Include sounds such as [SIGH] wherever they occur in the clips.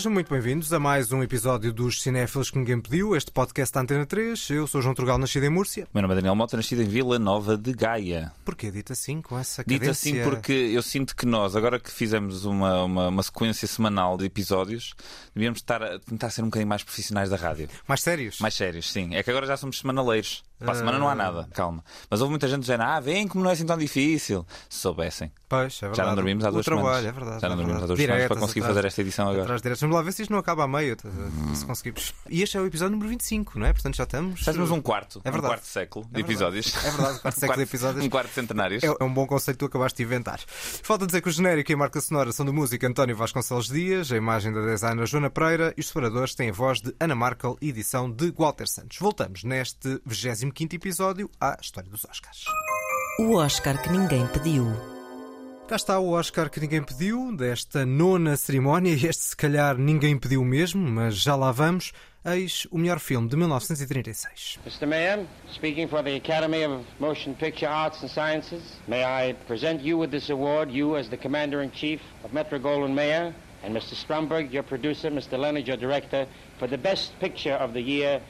Sejam muito bem-vindos a mais um episódio dos Cinéfilos que ninguém pediu, este podcast da Antena 3. Eu sou João Trugal, nascido em Múrcia. Meu nome é Daniel Mota, nascido em Vila Nova de Gaia. Porquê dito assim, com essa Dito cadência? assim porque eu sinto que nós, agora que fizemos uma, uma, uma sequência semanal de episódios, devíamos estar a tentar ser um bocadinho mais profissionais da rádio. Mais sérios? Mais sérios, sim. É que agora já somos semanaleiros. Para a semana não há nada, calma. Mas houve muita gente dizendo, ah, vem como não é assim tão difícil. Se soubessem. Pois, é verdade. Já não dormimos há duas trabalho, semanas. é verdade. Já não é dormimos há duas semanas para Diretas conseguir atrás- fazer esta edição agora. Atrás diretas. Vamos lá ver se isto não acaba a meio, se conseguimos. E este é o episódio número 25, não é? Portanto já estamos. Já temos um quarto, É verdade. um quarto século de É episódios. É verdade, um quarto [LAUGHS] século de episódios. Um quarto de centenários. É, é um bom conceito que tu acabaste de inventar. Falta dizer que o genérico e a marca sonora são do músico António Vasconcelos Dias, a imagem da designer Joana Pereira e os separadores têm a voz de Ana Markel edição de Walter Santos. Voltamos neste 25 episódio à história dos Oscars. O Oscar que ninguém pediu. Cá está o Oscar que ninguém pediu, desta nona cerimónia, e [LAUGHS] este se calhar ninguém pediu mesmo, mas já lá vamos. Eis o melhor filme de 1936. Mr. Mayor, speaking for the Academy of Motion Picture Arts and Sciences, may I present you with this award, you as the Commander-in-Chief of Metro-Goldwyn-Mayer, and Mr. Stromberg, your producer, Mr. Leonard, your director, for the best picture of the year.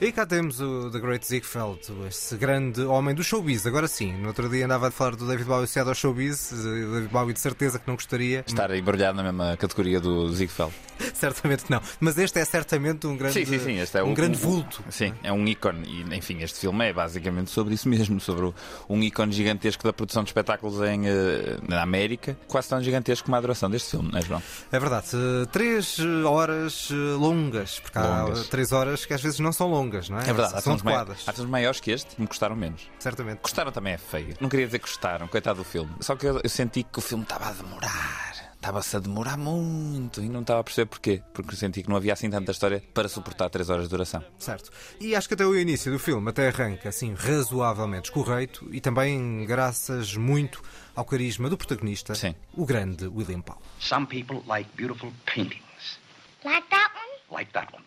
E cá temos o The Great Ziegfeld, esse grande homem do showbiz. Agora sim, no outro dia andava a falar do David Bowie associado ao showbiz. O David Bowie de certeza que não gostaria. Estar embrulhado na mesma categoria do Ziegfeld. [LAUGHS] Certamente que não. Mas este é certamente um grande, Sim, sim, sim. Este é um o- grande vulto. Sim, é um ícone. E, enfim, este filme é basicamente sobre isso mesmo. Sobre um ícone gigantesco da produção de espetáculos em, eh, na América. Quase tão gigantesco como a adoração deste filme, não é, João? É verdade. eh, Três eh, horas eh, longas. Porque há Longas. três horas que às vezes não são longas, não é? É verdade. Há São adequadas. há filmes maiores que este me gostaram menos. Certamente. Gostaram também é feio. Não queria dizer que gostaram, coitado do filme. Só que eu, eu senti que o filme estava a demorar. Estava-se a demorar muito e não estava a perceber porquê. Porque eu senti que não havia assim tanta história para suportar três horas de duração. Certo. E acho que até o início do filme até arranca assim razoavelmente escorreito e também graças muito ao carisma do protagonista, Sim. o grande William Powell. Some people like beautiful paintings, Like that one? like that one.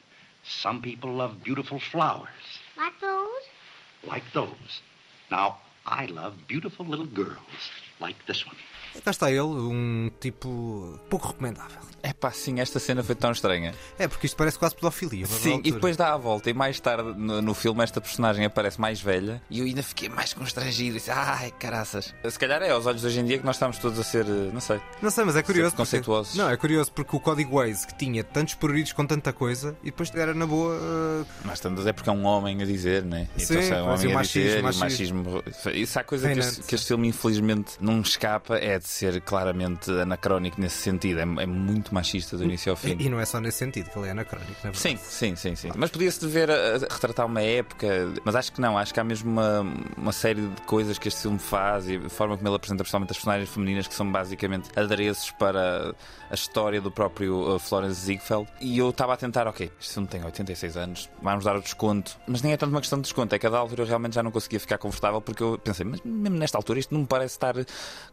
Some people love beautiful flowers, Like those? like those. Now, I love beautiful little girls, like this one. Cá está ele, um tipo pouco recomendável. É pá, sim, esta cena foi tão estranha. É, porque isto parece quase pedofilia. Sim, e depois dá a volta e mais tarde no, no filme esta personagem aparece mais velha e eu ainda fiquei mais constrangido. Disse, ai, caraças. Se calhar é aos olhos de hoje em dia que nós estamos todos a ser, eh, não sei. Não sei, mas é curioso. Porque... Não, é curioso porque o código Waze que tinha tantos pruridos com tanta coisa e depois era na boa. uh, Mas tantas é porque é um homem a dizer, né? Sim, então, é um homem o a dizer, machismo, e o machismo. Isso há coisa que este, que este filme, infelizmente, não escapa, é de ser claramente anacrónico nesse sentido. É, é muito machista do início ao fim. E não é só nesse sentido que ele é anacrónico, na verdade. Sim, sim, sim, sim. Mas podia-se dever a, a retratar uma época, mas acho que não, acho que há mesmo uma, uma série de coisas que este filme faz e a forma como ele apresenta principalmente as personagens femininas que são basicamente adereços para a história do próprio uh, Florence Ziegfeld. E eu estava a tentar, ok, este filme tem 86 anos, vamos dar o desconto. Mas nem é tanto uma questão de desconto, é que a da altura eu realmente já não conseguia ficar confortável porque eu pensei, mas mesmo nesta altura isto não me parece estar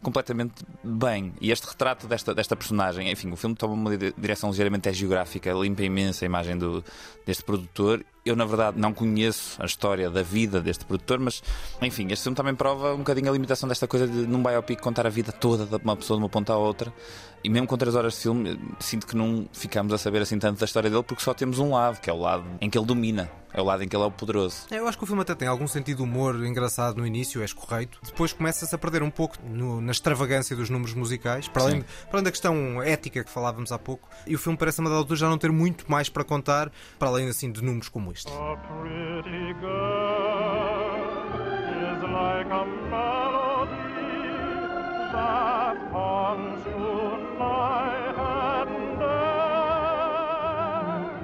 completamente bem. E este retrato desta, desta personagem, enfim, o filme toma uma di- direção ligeiramente geográfica, limpa imensa a imagem do, deste produtor. Eu, na verdade, não conheço a história da vida deste produtor, mas, enfim, este filme também prova um bocadinho a limitação desta coisa de, num biopic, contar a vida toda de uma pessoa de uma ponta à outra. E mesmo com três horas de filme, sinto que não ficamos a saber assim tanto da história dele, porque só temos um lado, que é o lado em que ele domina, é o lado em que ele é o poderoso. Eu acho que o filme até tem algum sentido de humor engraçado no início, é escorreito. Depois começa-se a perder um pouco no- na extravagância dos números musicais, para além, para além da questão ética que falávamos há pouco. E o filme parece, a dada altura, já não ter muito mais para contar, para além assim de números como este. And day.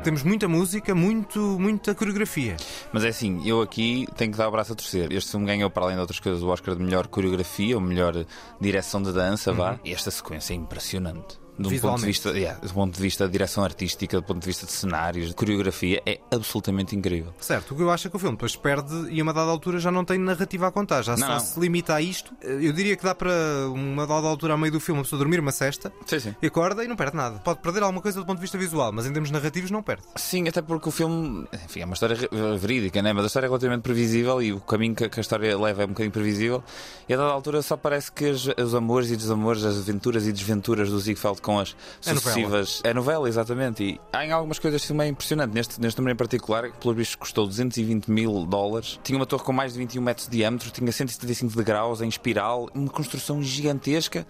Temos muita música, muito, muita coreografia. Mas é assim, eu aqui tenho que dar o braço a torcer. Este filme ganhou, para além de outras coisas, o Oscar de melhor coreografia, ou melhor direção de dança, vá. E esta sequência é impressionante. De um ponto de vista, yeah, do ponto de vista de direção artística, do ponto de vista de cenários, de coreografia, é absolutamente incrível. Certo, o que eu acho é que o filme depois perde e a uma dada altura já não tem narrativa a contar, já Não, só não. se limita a isto. Eu diria que dá para uma dada altura, a meio do filme, a pessoa dormir uma cesta Sim, sim. e acorda e não perde nada. Pode perder alguma coisa do ponto de vista visual, mas em termos narrativos não perde. Sim, até porque o filme enfim, é uma história re- verídica, né? mas a história é relativamente previsível e o caminho que, que a história leva é um bocadinho previsível. E a dada altura só parece que os, os amores e desamores, as aventuras e desventuras do Ziegfeld com as A novela. sucessivas. A novela, exatamente. E há em algumas coisas é impressionante. Neste, neste número em particular, que pelos bichos custou 220 mil dólares, tinha uma torre com mais de 21 metros de diâmetro, tinha 175 degraus em espiral, uma construção gigantesca.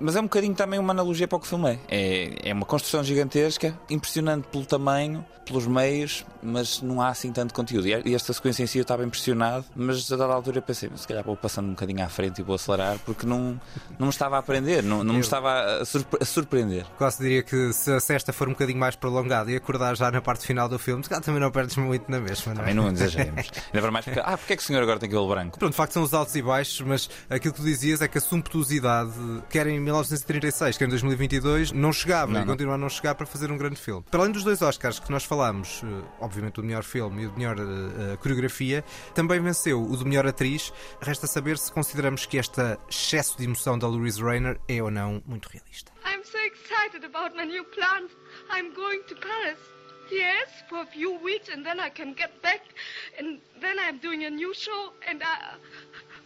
Mas é um bocadinho também uma analogia para o que o filme é. é. É uma construção gigantesca, impressionante pelo tamanho, pelos meios, mas não há assim tanto conteúdo. E esta sequência em si eu estava impressionado, mas a dada altura pensei, se calhar vou passando um bocadinho à frente e vou acelerar, porque não, não me estava a aprender, não, não me estava a, surpre a surpreender. Quase diria que se a sexta for um bocadinho mais prolongada e acordar já na parte final do filme, se calhar também não perdes muito na mesma. É? Também não exageremos. [LAUGHS] Ainda para mais porque, ah, porque é que o senhor agora tem cabelo branco? Pronto, de facto são os altos e baixos, mas aquilo que tu dizias é que a sumptuosidade, querem 1936, que é em 2022, não chegava não, e continua a não chegar para fazer um grande filme. Para além dos dois Oscars que nós falámos, eh, obviamente o melhor filme e o melhor uh, coreografia, também venceu o do melhor atriz. Resta saber se consideramos que este excesso de emoção da Louise Rayner é ou não muito realista. I'm so excited about my new plans. I'm going to Paris. Yes, for a few weeks, and then I can get back, and then I'm doing a new show, and I.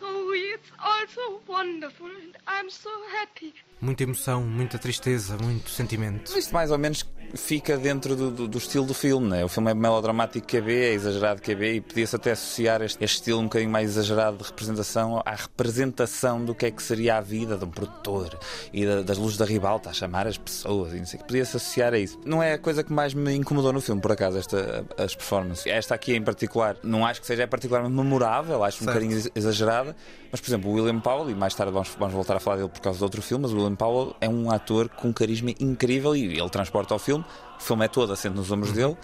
Oh, it's all so wonderful, and I'm so happy. Muita emoção, muita tristeza, muito sentimento. Isto mais ou menos fica dentro do, do- do estilo do filme, né? O filme é melodramático que é B, é exagerado que é B, e podia-se até associar este, este estilo um bocadinho mais exagerado de representação à representação do que é que seria a vida de um produtor e da- das luzes da ribalta a chamar as pessoas e não sei o que. Podia-se associar a isso. Não é a coisa que mais me incomodou no filme, por acaso, esta, as performances. Esta aqui em particular, não acho que seja particularmente memorável, acho um Certo. bocadinho ex- exagerada, mas por exemplo, o William Powell, e mais tarde vamos, vamos voltar a falar dele por causa de outro filme, mas o William Powell é um ator com um carisma incrível e ele transporta o filme. O filme é todo assente nos ombros dele.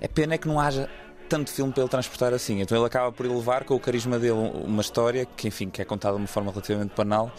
É pena é que não haja tanto filme para ele transportar assim. Então ele acaba por elevar com o carisma dele uma história que, enfim, que é contada de uma forma relativamente banal.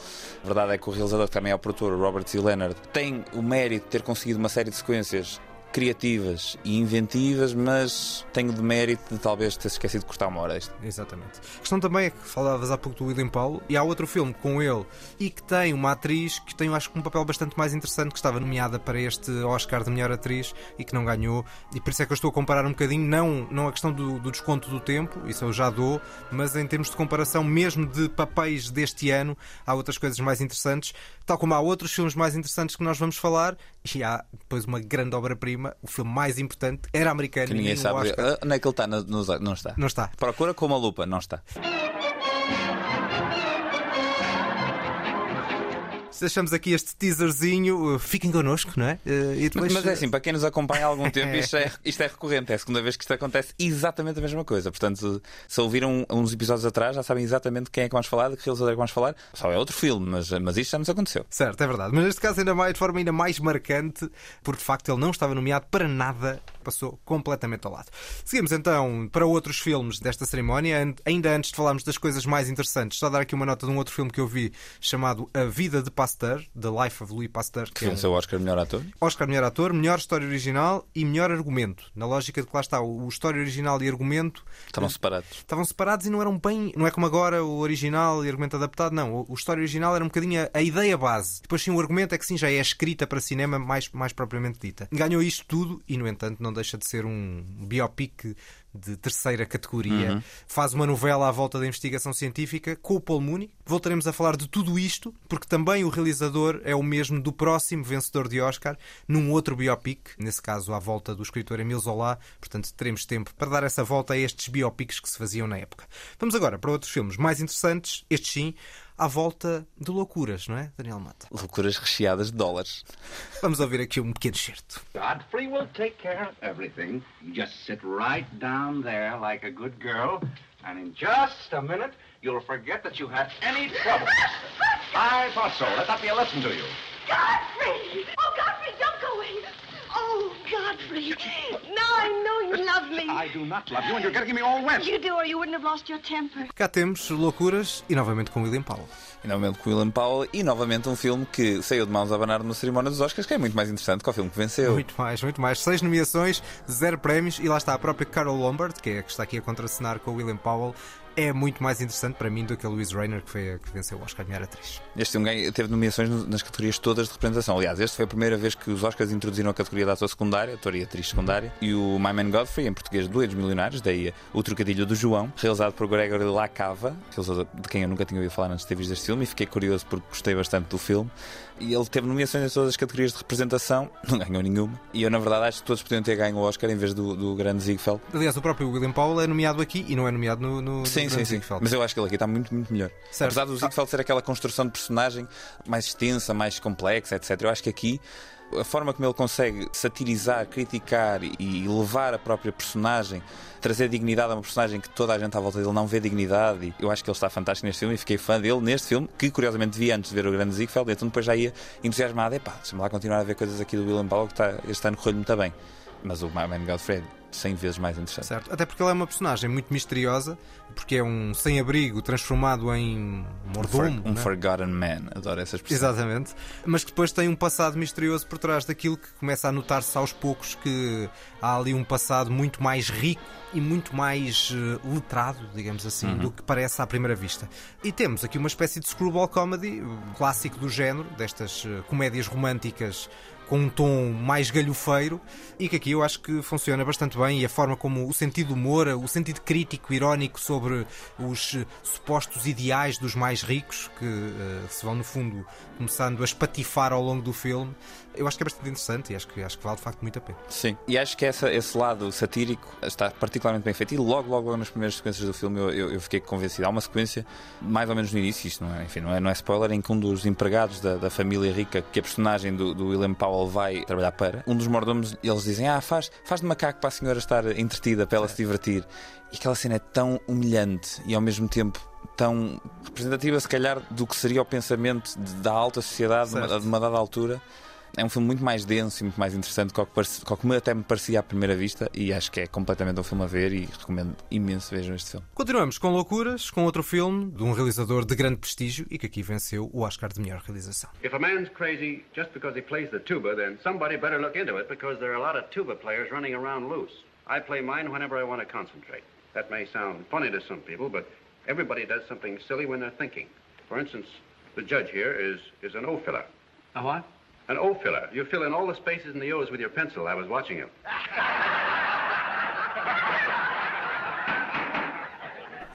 A verdade é que o realizador, que também é o produtor, Robert C. Leonard, tem o mérito de ter conseguido uma série de sequências criativas e inventivas, mas tem o demérito de talvez ter esquecido de cortar uma hora extra. Exatamente. A questão também é que falavas há pouco do William Paulo e há outro filme com ele e que tem uma atriz que tem, acho que um papel bastante mais interessante, que estava nomeada para este Oscar de melhor atriz e que não ganhou. E por isso é que eu estou a comparar um bocadinho, não, não a questão do, do desconto do tempo, isso eu já dou, mas em termos de comparação mesmo de papéis deste ano, há outras coisas mais interessantes, tal como há outros filmes mais interessantes que nós vamos falar, e há depois uma grande obra-prima, o filme mais importante, era americano Que ninguém sabe. Oscar. Ah, Onde é que ele está? Nos- Não está. Não está. Procura com uma lupa, não está. Deixamos aqui este teaserzinho, uh, fiquem connosco, não é? Uh, E depois, Mas é assim, para quem nos acompanha há algum [LAUGHS] tempo, isto é, isto é recorrente. É a segunda vez que isto acontece exatamente a mesma coisa. Portanto, se ouviram uns episódios atrás, já sabem exatamente quem é que vamos falar, de que realizador é que vamos falar. Só é outro filme, mas, mas isto já nos aconteceu. Certo, é verdade. Mas neste caso ainda mais, de forma ainda mais marcante, porque de facto ele não estava nomeado para nada, passou completamente ao lado. Seguimos então para outros filmes desta cerimónia. Ainda antes de falarmos das coisas mais interessantes, só dar aqui uma nota de um outro filme que eu vi chamado A Vida de Pasteur, The Life of Louis Pasteur, Que que é um o Oscar melhor ator. Oscar melhor ator, melhor história original e melhor argumento. Na lógica de que lá está, o o história original e argumento Estavam separados. estavam separados e não eram bem. Não é como agora o original e argumento adaptado, não. O, o história original era um bocadinho a, a ideia base. Depois sim o argumento é que sim, já é escrita para cinema mais, mais propriamente dita. Ganhou isto tudo e, no entanto, não deixa de ser um biopic de terceira categoria. Faz uma novela à volta da investigação científica com o Paul Mooney. Voltaremos a falar de tudo isto, porque também o realizador é o mesmo do próximo vencedor de Oscar, num outro biopic, nesse caso à volta do escritor Emile Zola. Portanto, teremos tempo para dar essa volta a estes biopics que se faziam na época. Vamos agora para outros filmes mais interessantes, estes sim, à volta de loucuras, não é, Daniel Mata? Loucuras recheadas de dólares. Vamos ouvir aqui um pequeno certo. Godfrey will take care of everything. You just sit right down there like a good girl, and in just a minute, you'll forget that you had any trouble. [LAUGHS] I thought so. Let that be a lesson to you. Godfrey! Oh, Godfrey, don't go away! Oh, Godfrey! Now I know you love me. I do not love you, and you're getting me all wet. You do, or you wouldn't have lost your temper. Cá temos loucuras e novamente com William Powell. E novamente com o William Powell e novamente um filme que saiu de mãos a abanar na cerimónia dos Oscars, que é muito mais interessante que o filme que venceu. Muito mais, muito mais. Seis nomeações, zero prémios e lá está a própria Carol Lombard, que é a que está aqui a contracenar com o William Powell. É muito mais interessante para mim do que a Louise Rainer, que foi que venceu o Oscar de melhor atriz. Este filme teve nomeações no- nas categorias todas de representação. Aliás, esta foi a primeira vez que os Oscars introduziram a categoria de ator secundário, ator e atriz secundária, e o My Man Godfrey, em português Doidos Milionários, daí o trocadilho do João, realizado por Gregory Lacava, de quem eu nunca tinha ouvido falar antes de ter visto este filme, e fiquei curioso porque gostei bastante do filme. E ele teve nomeações em todas as categorias de representação, não ganhou nenhuma. E eu, na verdade, acho que todos podiam ter ganho o Oscar em vez do, do grande Ziegfeld. Aliás, o próprio William Powell é nomeado aqui e não é nomeado no, no, sim, no sim, sim. Ziegfeld. Mas eu acho que ele aqui está muito, muito melhor. Certo. Apesar do Ziegfeld ser aquela construção de personagem mais extensa, mais complexa, etc. Eu acho que aqui a forma como ele consegue satirizar, criticar e levar a própria personagem, trazer dignidade a uma personagem que toda a gente à volta dele não vê dignidade. E eu acho que ele está fantástico neste filme e fiquei fã dele neste filme, que curiosamente vi antes de ver o grande Ziegfeld, então depois já ia entusiasmado. Epá, deixa-me lá continuar a ver coisas aqui do William Powell que está, este ano correu muito bem. Mas o My Man Godfrey 100 vezes mais interessante. Certo. Até porque ele é uma personagem muito misteriosa, porque é um sem-abrigo transformado em mordomo. Um né? forgotten man, adoro essa expressão. Exatamente. Mas que depois tem um passado misterioso por trás daquilo que começa a notar-se aos poucos que há ali um passado muito mais rico e muito mais uh, letrado, digamos assim, uhum. do que parece à primeira vista. E temos aqui uma espécie de screwball comedy, clássico do género, destas uh, comédias românticas com um tom mais galhofeiro e que aqui eu acho que funciona bastante bem e a forma como o sentido humor, o sentido crítico, irónico sobre os supostos ideais dos mais ricos que uh, se vão no fundo começando a espatifar ao longo do filme, eu acho que é bastante interessante e acho que, acho que vale de facto muito a pena. Sim, e acho que essa, esse lado satírico está particularmente bem feito e logo, logo, logo nas primeiras sequências do filme eu, eu, eu, fiquei convencido. Há uma sequência, mais ou menos no início, isto não é, enfim, não é, não é spoiler, em que um dos empregados da, da família rica que a personagem do, do William Powell vai trabalhar para, um dos mordomos, eles dizem: Ah, faz, faz de macaco para a senhora estar entretida, para ela se divertir. E aquela cena é tão humilhante e ao mesmo tempo tão representativa, se calhar, do que seria o pensamento de, da alta sociedade de uma dada altura. É um filme muito mais denso e muito mais interessante do que, que até me parecia à primeira vista e acho que é completamente um filme a ver e recomendo imenso vejam este filme. Continuamos com Loucuras, com outro filme de um realizador de grande prestígio e que aqui venceu o Oscar de melhor realização. If a man's crazy just because he plays the tuba, then somebody better look into it because there are a lot of tuba players running around loose. I play mine whenever I want to concentrate. That may sound funny to some people, but everybody does something silly when they're thinking. For instance, the judge here is, is an O filler. A what? An O filler. You fill in all the spaces in the O's with your pencil. I was watching you. [LAUGHS]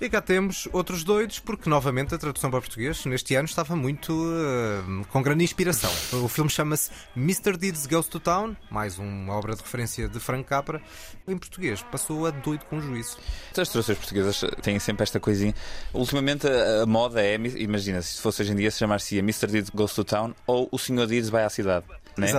E cá temos outros doidos, porque novamente a tradução para português neste ano estava muito uh, com grande inspiração. O filme chama-se Mr. Deeds Goes to Town, mais uma obra de referência de Frank Capra. Em português passou a doido com juízo. As traduções portuguesas têm sempre esta coisinha. Ultimamente a, a moda é, imagina, se fosse hoje em dia se chamar-se Mr. Deeds Goes to Town ou O Senhor Deeds vai à cidade. Né?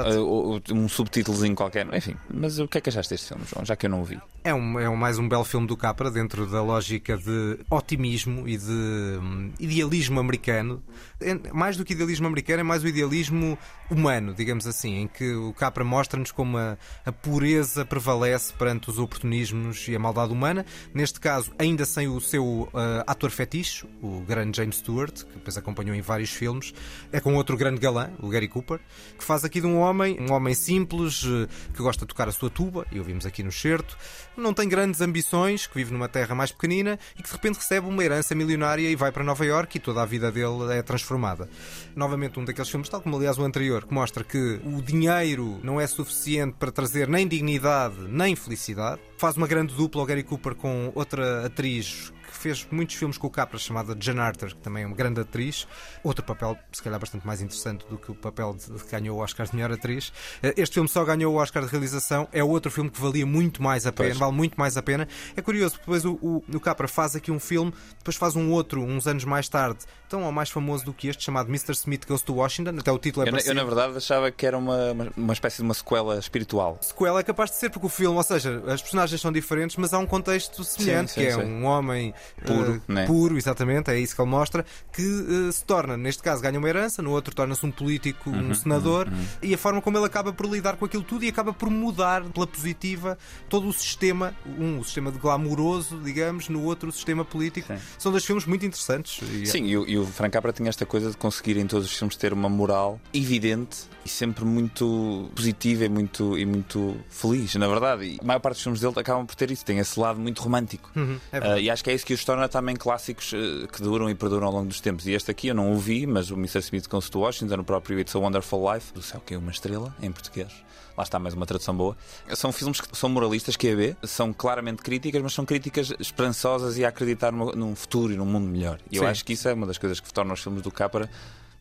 Um subtítulozinho qualquer, enfim. Mas o que é que achaste deste filme, João? Já que eu não o vi. É, um, é mais um belo filme do Capra dentro da lógica de otimismo e de um, idealismo americano. É, mais do que idealismo americano, é mais o idealismo humano, digamos assim, em que o Capra mostra-nos como a, a, pureza prevalece perante os oportunismos e a maldade humana. Neste caso, ainda sem o seu uh, ator fetiche, o grande James Stewart, que depois acompanhou em vários filmes. É com outro grande galã, o Gary Cooper, que faz aqui de um homem, um homem simples, uh, que gosta de tocar a sua tuba, e ouvimos aqui no certo não tem grandes ambições, que vive numa terra mais pequenina e que de repente recebe uma herança milionária e vai para Nova York e toda a vida dele é transformada. Novamente um daqueles filmes, tal como aliás o anterior, que mostra que o dinheiro não é suficiente para trazer nem dignidade nem felicidade. Faz uma grande dupla o Gary Cooper com outra atriz fez muitos filmes com o Capra, chamada Jan Arthur, que também é uma grande atriz. Outro papel, se calhar, bastante mais interessante do que o papel de que ganhou o Oscar de melhor atriz. Eh, este filme só ganhou o Oscar de realização. É outro filme que valia muito mais a pena, pois. vale muito mais a pena. É curioso, depois o, o, o Capra faz aqui um filme, depois faz um outro, uns anos mais tarde, tão ou mais famoso do que este, chamado Mr. Smith Goes to Washington. Até o título é eu, eu, na verdade, achava que era uma, uma, uma espécie de uma sequela espiritual. Sequela é capaz de ser, porque o filme, ou seja, as personagens são diferentes, mas há um contexto semelhante, sim, sim, que é sim. um homem puro, uh, né? puro, exatamente, é isso que ele mostra, que uh, se torna, neste caso, ganha uma herança, no outro torna-se um político, uhum, um senador, uhum, uhum. e a forma como ele acaba por lidar com aquilo tudo e acaba por mudar pela positiva todo o sistema, um o sistema de glamouroso, digamos, no outro o sistema político. São dois filmes muito interessantes. E, Sim, e o, e o Frank Capra tinha esta coisa de conseguir em todos os filmes ter uma moral evidente e sempre muito positiva e muito, e muito feliz, na verdade. E a maior parte dos filmes dele acabam por ter isso, tem esse lado muito romântico. Uhum, é uh, e acho que é isso que os torna também clássicos eh, que duram e perduram ao longo dos tempos. E este aqui eu não o vi, mas o Mr. Smith Goes to Washington, o próprio It's a Wonderful Life, do céu que é uma estrela, em português. Lá está mais uma tradução boa. São filmes que são moralistas, que é B, são claramente críticas, mas são críticas esperançosas e a acreditar num futuro e num mundo melhor. E eu Sim. acho que isso é uma das coisas que torna os filmes do Capra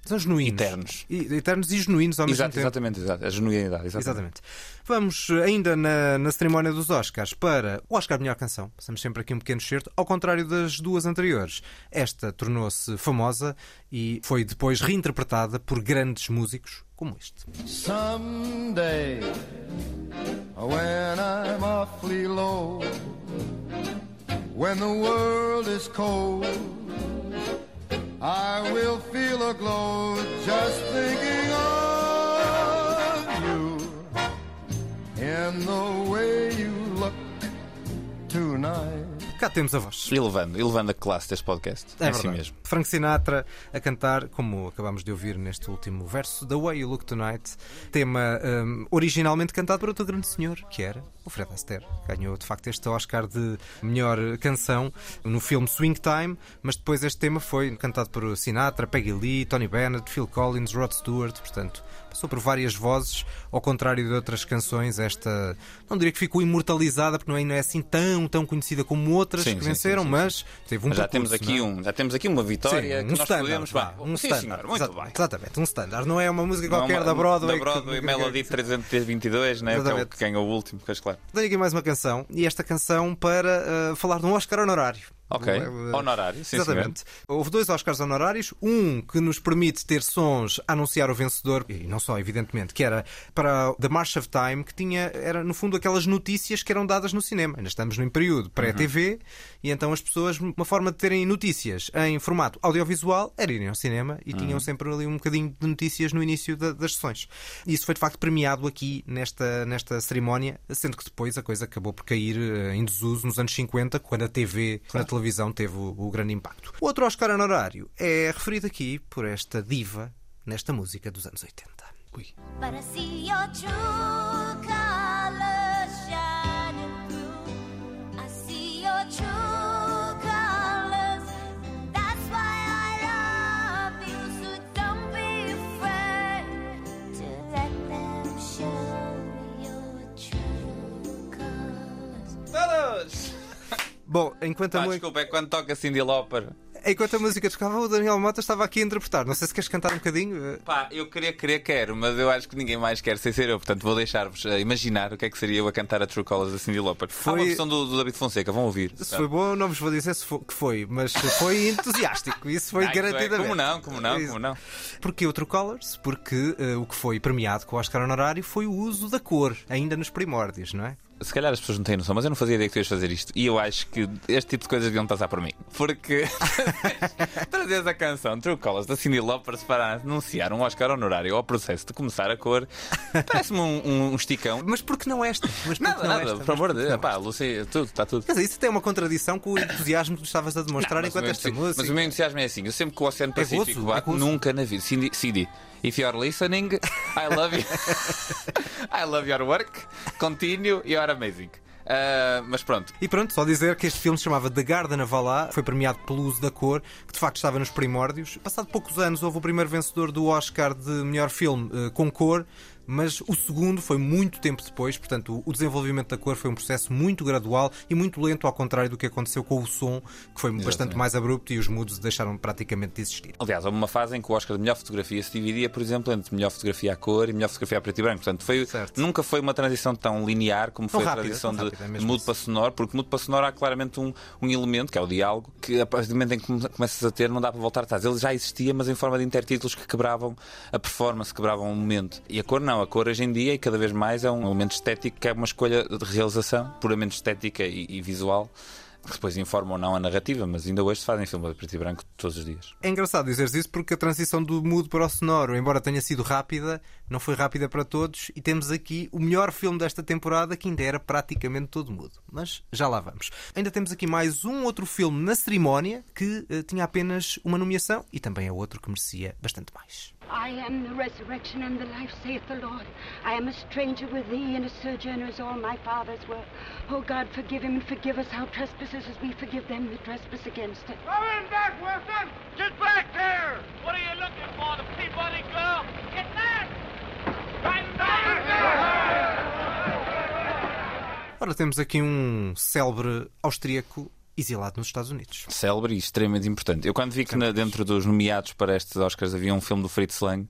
São genuínos. Eternos. E, eternos e genuínos ao mesmo Exato, tempo. exatamente, exato. A genuinidade, exatamente. Exatamente. Vamos eh, ainda na, na cerimónia dos Oscars para o Oscar de Melhor Canção. Passamos sempre aqui um pequeno excerto, ao contrário das duas anteriores. Esta tornou-se famosa e foi depois reinterpretada por grandes músicos como este. Someday, when I'm awfully low, when the world is cold, I will feel a glow just thinking of you. In the way Cá temos a voz. E levando, e levando a classe deste podcast. É assim verdade. mesmo. Frank Sinatra a cantar, como acabamos de ouvir neste último verso, The Way You Look Tonight, tema hum, originalmente cantado por outro grande senhor, que era o Fred Astaire. Ganhou de facto este Oscar de melhor canção no filme Swing Time, mas depois este tema foi cantado por Sinatra, Peggy Lee, Tony Bennett, Phil Collins, Rod Stewart, portanto, passou por várias vozes, ao contrário de outras canções, esta não diria que ficou imortalizada, porque não é, não é assim tão, tão conhecida como outras Sim, que venceram, sim, sim, mas teve um Mas já percurso, temos, aqui não é? um, já temos aqui uma vitória Sim, que um nós standard, podemos. vá, um sim, standard. senhor, muito Exa- bem. Exatamente, um standard. Não é uma música Não, qualquer uma- da Broadway. Da Broadway, que- Melody 322, né? que é o que ganhou o último, pois claro. Tenho aqui mais uma canção, e esta canção para uh, falar de um Oscar honorário. Ok, Uh, honorário, sim, Exatamente. Houve dois Oscars honorários. Um que nos permite ter sons a anunciar o vencedor, e não só, evidentemente, que era para The March of Time, que tinha, era no fundo aquelas notícias que eram dadas no cinema. Ainda estamos num período pré-TV, e então as pessoas, uma forma de terem notícias em formato audiovisual era irem ao cinema e tinham sempre ali um bocadinho de notícias no início da- das sessões. E isso foi de facto premiado aqui nesta, nesta cerimónia, sendo que depois a coisa acabou por cair eh, em desuso nos anos 50, quando a TV, quando a televisão teve o, o grande impacto. O outro Oscar honorário é referido aqui por esta diva nesta música dos anos 80. Ui. But I see your true colors Bom, enquanto a, mu- desculpa, é quando toca Cindy Lauper. enquanto a música tocava, o Daniel Mota estava aqui a interpretar. Não sei se queres cantar um bocadinho. eh, Pá, eu queria, queria, quero, mas eu acho que ninguém mais quer sem ser eu. Portanto, vou deixar-vos eh, imaginar o que é que seria eu a cantar a True Colors da Cindy Lauper. Foi... Há uma Foi- versão do, do David Fonseca, vão ouvir. Se foi bom, não vos vou dizer se fo- que foi, mas foi [LAUGHS] entusiástico. Isso foi Ah, isso é. garantidamente. Como não, como não, Isso. como não. Porquê o True Colors? Porque eh, o que foi premiado com o Oscar honorário foi o uso da cor, ainda nos primórdios, não é? Se calhar as pessoas não têm noção, mas eu não fazia ideia que tu ias fazer isto. E eu acho que este tipo de coisas deviam passar por mim. Porque [LAUGHS] trazeres a canção True Colors da Cindy Lauper para anunciar um Oscar honorário ao processo de começar a cor parece-me um, um, um esticão. Mas porque não esta? Mas Nada, não nada, esta? por Mas amor de Deus. não Pá, Lucy, tudo, está tudo. Dizer, isso tem uma contradição com o entusiasmo que tu estavas a demonstrar Mas o enquanto esta música. Mas o meu entusiasmo é assim: eu sempre que o Oceano É Pacífico gozo, é bate, gozo. nunca na vida. CD, CD. If you're listening, I love you. [LAUGHS] I love your work. Continue, you're amazing. Ah, mas pronto, E pronto, só dizer que este filme se chamava The Garden of Allah, foi premiado pelo uso da cor, que de facto estava nos primórdios. Passado poucos anos houve o primeiro vencedor do Oscar de melhor filme eh, com cor, mas o segundo foi muito tempo depois, portanto o desenvolvimento da cor foi um processo muito gradual e muito lento, ao contrário do que aconteceu com o som, que foi bastante mais abrupto e os mudos deixaram praticamente de existir. Aliás, houve uma fase em que o Oscar de melhor fotografia se dividia, por exemplo, entre melhor fotografia à cor e melhor fotografia a preto e branco. Portanto, foi, Certo. nunca foi uma transição tão linear como foi a transição de, é mudo isso. para sonoro, porque mudo para sonoro há claramente um, um elemento, que é o diálogo, que a partir do momento em que come- começas a ter, não dá para voltar atrás. Ele já existia, mas em forma de intertítulos que quebravam a performance, quebravam o momento. E a cor não. A cor hoje em dia, e cada vez mais, é um elemento estético que é uma escolha de realização, puramente estética e, e visual. Que depois informa ou não a narrativa, mas ainda hoje se fazem filmes de preto e branco todos os dias. É engraçado dizeres isso porque a transição do mudo para o sonoro, embora tenha sido rápida, não foi rápida para todos e temos aqui o melhor filme desta temporada que ainda era praticamente todo mudo. Mas já lá vamos. Ainda temos aqui mais um outro filme na cerimónia que eh, tinha apenas uma nomeação e também é outro que merecia bastante mais. I am the resurrection and the life, saith the Lord. I am a stranger with thee, and a sojourner as all my fathers were. O God, forgive him and forgive us our trespasses as we forgive them that trespass against us. Come in back, Wilson! Get back there! What are you looking for, the Peabody girl? Get back! Right back! Ora, temos aqui um célebre austríaco exilado nos Estados Unidos. Célebre e extremamente importante. Eu quando vi que na- dentro dos nomeados para estes Oscars havia um filme do Fritz Lang,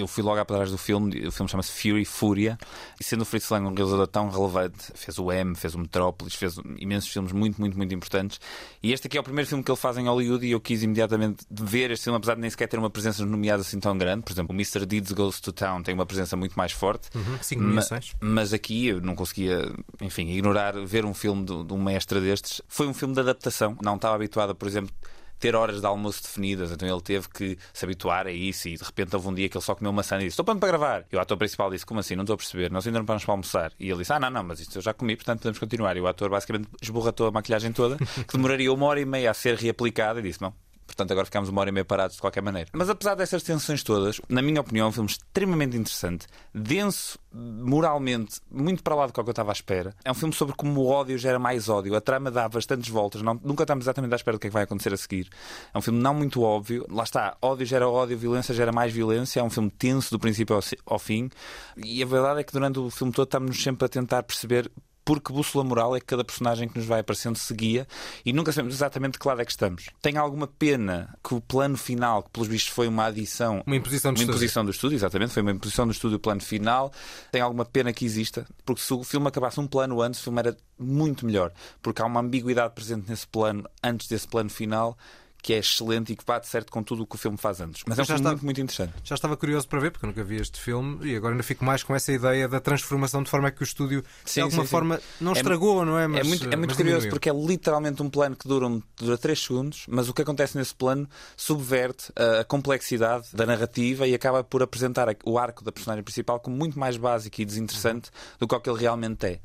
eu fui logo atrás do filme, o filme chama-se Fury, Fúria, e sendo o Fritz Lang um realizador tão relevante, fez o M, fez o Metrópolis, fez imensos filmes muito, muito, muito importantes, e este aqui é o primeiro filme que ele faz em Hollywood e eu quis imediatamente ver este filme, apesar de nem sequer ter uma presença nos nomeados assim tão grande. Por exemplo, o Mr. Deeds Goes to Town tem uma presença muito mais forte. Uhum, cinco Ma- mas aqui eu não conseguia, enfim, ignorar ver um filme de, de um mestre destes. Foi um filme de adaptação. Não estava habituado a, por exemplo, ter horas de almoço definidas. Então ele teve que se habituar a isso e de repente houve um dia que ele só comeu maçã e disse: Estou pronto para gravar. E o ator principal disse: Como assim? Não estou a perceber. Nós ainda não vamos para almoçar. E ele disse: Ah, não, não, mas isto eu já comi, portanto podemos continuar. E o ator basicamente esborratou a maquilhagem toda, que demoraria uma hora e meia a ser reaplicada e disse: Não. Portanto, agora ficámos uma hora e meia parados de qualquer maneira. Mas apesar dessas tensões todas, na minha opinião, é um filme extremamente interessante, denso, moralmente, muito para lá do que eu estava à espera. É um filme sobre como o ódio gera mais ódio. A trama dá bastantes voltas, não- nunca estamos exatamente à espera do que é que vai acontecer a seguir. É um filme não muito óbvio. Lá está, ódio gera ódio, violência gera mais violência. É um filme tenso do princípio ao, ao fim. E a verdade é que durante o filme todo estamos sempre a tentar perceber por que bússola moral é que cada personagem que nos vai aparecendo se guia e nunca sabemos exatamente de que lado é que estamos. Tenho alguma pena que o plano final, que pelos vistos foi uma adição. Uma imposição de uma estúdio. imposição do estúdio, exatamente, foi uma imposição do estúdio o plano final. Tenho alguma pena que exista, porque se o filme acabasse um plano antes, o filme era muito melhor, porque há uma ambiguidade presente nesse plano, antes desse plano final, que é excelente e que bate certo com tudo o que o filme faz antes. Mas é um filme muito, muito interessante. Já estava curioso para ver, porque eu nunca vi este filme, e agora ainda fico mais com essa ideia da transformação de forma que o estúdio, de Sim, alguma sim, sim. forma, não É- estragou, não é? Mas, é muito, é muito mas curioso diminuiu. porque é literalmente um plano que dura, dura 3 segundos, mas o que acontece nesse plano subverte a, a complexidade da narrativa e acaba por apresentar o arco da personagem principal como muito mais básico e desinteressante do que o que ele realmente é.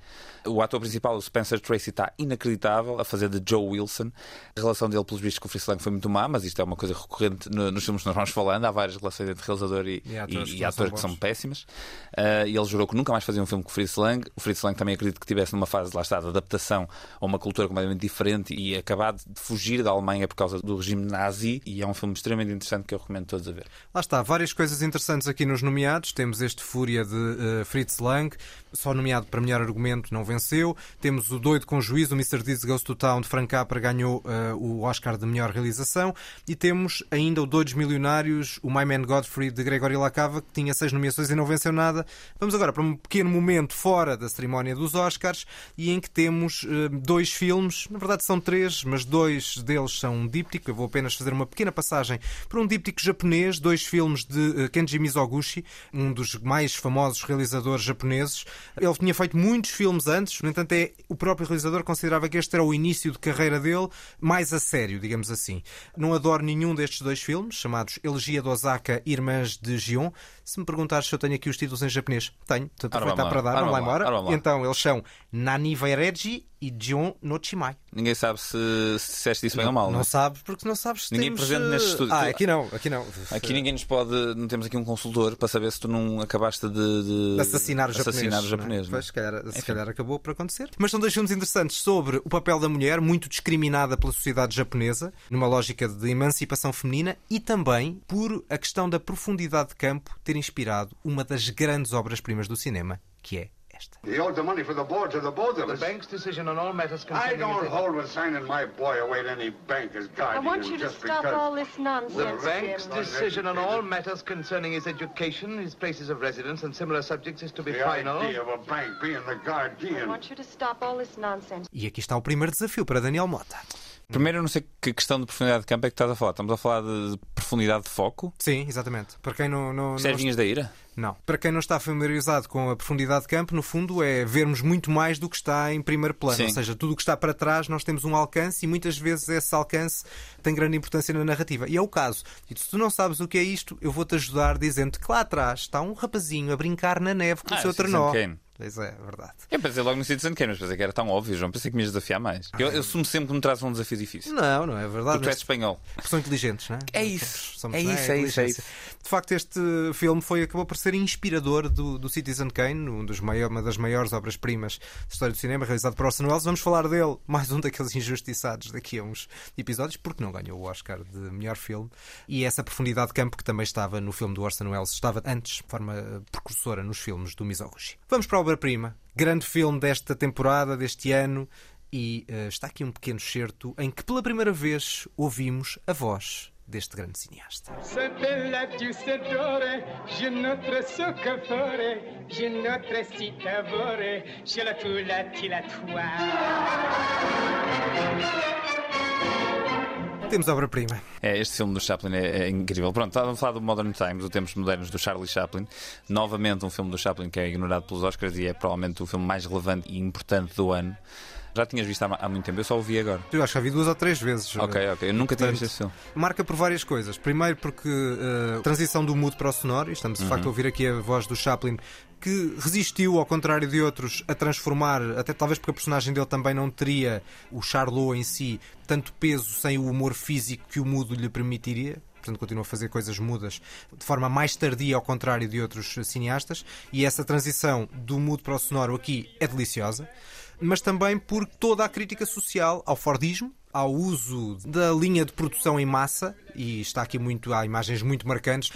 O ator principal, o Spencer Tracy, está inacreditável a fazer de Joe Wilson. A relação dele, pelos vistos, com o Fritz Lang foi muito má, mas isto é uma coisa recorrente no- nos filmes que nós vamos falando. Há várias relações entre realizador e, E atores e- que e atores são que são péssimas. Ah, e ele jurou que nunca mais fazia um filme com o Fritz Lang. O Fritz Lang também acredito que estivesse numa fase, lá está, de adaptação a uma cultura completamente diferente e acabado de fugir da Alemanha por causa do regime nazi. E é um filme extremamente interessante que eu recomendo todos a ver. Lá está, várias coisas interessantes aqui nos nomeados. Temos este Fúria de eh, Fritz Lang, só nomeado para melhor argumento, não venceu. Temos o Doido com Juízo, o Mr. Deeds Goes to Town de Frank Capra, ganhou eh, o Oscar de melhor realização. E temos ainda o Doidos Milionários, o My Man Godfrey de Gregory Lacava, que tinha seis nomeações e não venceu nada. Vamos agora para um pequeno momento fora da cerimónia dos Oscars e em que temos eh, dois filmes, na verdade são três, mas dois deles são um díptico. Eu vou apenas fazer uma pequena passagem por um díptico japonês, dois filmes de eh, Kenji Mizoguchi, um dos mais famosos realizadores japoneses. Ele tinha feito muitos filmes antes, no entanto, é, o próprio realizador considerava que este era o início de carreira dele, mais a sério, digamos assim. Não adoro nenhum destes dois filmes, chamados Elegia de Osaka e Irmãs de Gion. Se me perguntares se eu tenho aqui os títulos em japonês, tenho, portanto, aproveitar para dar, vamos lá embora. Então, eles são Nani Vaireji e Gion no Chimai. Ninguém sabe se, se disseste isso bem ou mal. Não é? sabes porque não sabes se Ninguém temos, presente neste eh, estúdio. Ah, aqui não, aqui não. Aqui ninguém nos pode. Não temos aqui um consultor para saber se tu não acabaste de. de- assassinar o japonês. assassinar o não é? japonês. não é? Pois, se calhar, se calhar acabou por acontecer. Mas são dois filmes interessantes sobre o papel da mulher, muito discriminada pela sociedade japonesa, numa lógica de emancipação feminina, e também por a questão da profundidade de campo ter inspirado uma das grandes obras-primas do cinema, que é esta. He owed the money for the boards of the both of The bank's decision on all matters I don't his- hold with signing my boy away to any bank as I want you to stop because. all this nonsense, The bank's Jim. decision on all matters concerning his education, his places of residence, and similar subjects is to be The final. idea of a bank being the guardian. I want you to stop all this nonsense. E aqui está o primeiro desafio para Daniel Mota. Primeiro, eu não sei que questão de profundidade de campo é que estás a falar. Estamos a falar de profundidade de foco. Sim, exatamente. Para quem não, não, não Servinhas da ira? Não. Para quem não está familiarizado com a profundidade de campo, no fundo é vermos muito mais do que está em primeiro plano. Sim. Ou seja, tudo o que está para trás nós temos um alcance e muitas vezes esse alcance tem grande importância na narrativa. E é o caso. E se tu não sabes o que é isto, eu vou-te ajudar dizendo que lá atrás está um rapazinho a brincar na neve com Ah, o seu Citizen trenó. Kane. Pois é, verdade. Eu pensei logo no Citizen Kane, mas pensei que era tão óbvio, João. Pensei que me ias desafiar mais. Eu, eu assumo sempre que me traz um desafio difícil. Não, não é verdade. Porque tu és espanhol. São inteligentes, não é? É isso. Somos- É isso, é isso, é isso. De facto, este filme foi, acabou por ser inspirador do, do Citizen Kane, um dos maior, uma das maiores obras-primas da história do cinema, realizado por Orson Welles. Vamos falar dele, [LAUGHS] mais um daqueles injustiçados daqui a uns episódios, porque não ganhou o Oscar de melhor filme. E essa profundidade de campo que também estava no filme do Orson Welles, estava antes, de forma eh, precursora, nos filmes do Mizoguchi. Vamos para a obra-prima. Grande filme desta temporada, deste ano. E eh, está aqui um pequeno certo em que pela primeira vez ouvimos a voz deste grande cineasta. Temos obra-prima. É, este filme do Chaplin é, é incrível. Pronto, estávamos a falar do Modern Times, do Tempos Modernos do Charlie Chaplin. Novamente um filme do Chaplin que é ignorado pelos Oscars e é provavelmente o filme mais relevante e importante do ano. Já tinhas visto há, há muito tempo, eu só o vi agora. Eu acho que já vi duas ou três vezes. Ok, ok. Eu nunca tinha visto esse filme. Marca por várias coisas. Primeiro porque eh, a transição do mudo para o sonoro, e estamos de Uhum. facto a ouvir aqui a voz do Chaplin, que resistiu, ao contrário de outros, a transformar, até talvez porque a personagem dele também não teria, o Charlot em si, tanto peso sem o humor físico que o mudo lhe permitiria. Portanto, continua a fazer coisas mudas de forma mais tardia, ao contrário de outros cineastas. E essa transição do mudo para o sonoro aqui é deliciosa. Mas também por toda a crítica social ao Fordismo, ao uso da linha de produção em massa, e está aqui muito, há imagens muito marcantes,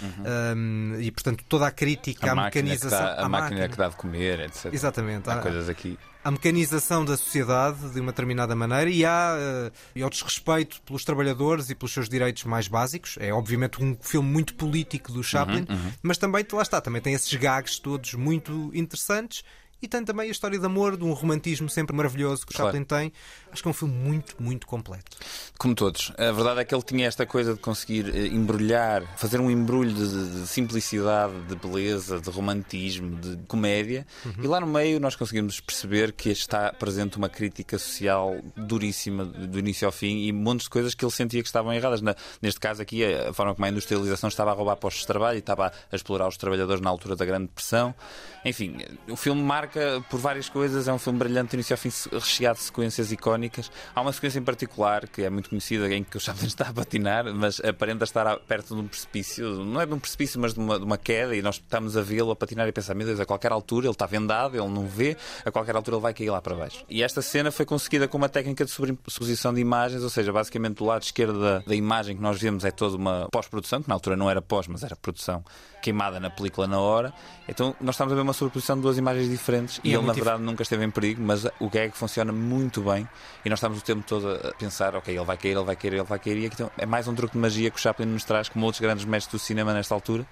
hum, e portanto toda a crítica Uhum. A à máquina, mecanização. dá, a à máquina que dá de comer, etc. Exatamente. Há Há- coisas aqui. a mecanização da sociedade de uma determinada maneira e há eh, e ao desrespeito pelos trabalhadores e pelos seus direitos mais básicos. É obviamente um filme muito político do Chaplin, Uhum, uhum. mas também lá está, também tem esses gags todos muito interessantes. E tem também a história de amor, de um romantismo sempre maravilhoso que o Claro. Chaplin tem. Acho que é um filme muito, muito completo. Como todos. A verdade é que ele tinha esta coisa de conseguir eh, embrulhar, fazer um embrulho de, de- de simplicidade, de beleza, de romantismo, de comédia. Uhum. E lá no meio nós conseguimos perceber que está presente uma crítica social duríssima do início ao fim e montes de coisas que ele sentia que estavam erradas. Na- neste caso aqui, a forma como a industrialização estava a roubar postos de trabalho e estava a explorar os trabalhadores na altura da Grande Depressão. Enfim, o filme marca por várias coisas. É um filme brilhante início ao fim, recheado de sequências icónicas. Há uma sequência em particular que é muito conhecida em que o Chaplin [LAUGHS] está a patinar, mas aparenta estar perto de um precipício. Não é de um precipício, mas de uma, de uma queda. E nós estamos a vê-lo a patinar e a pensar: meu Deus, a qualquer altura ele está vendado, ele não vê, a qualquer altura ele vai cair lá para baixo. E esta cena foi conseguida com uma técnica de sobreposição de imagens, ou seja, basicamente do lado esquerdo da, da imagem que nós vemos é toda uma pós-produção, que na altura não era pós, mas era produção queimada na película na hora. Então nós estamos a ver uma sobreposição de duas imagens diferentes E e, é ele, na verdade, nunca esteve em perigo, mas o gag funciona muito bem e nós estamos o tempo todo a pensar: ok, ele vai cair, ele vai cair, ele vai cair. E então, é mais um truque de magia que o Chaplin nos traz, como outros grandes mestres do cinema nesta altura.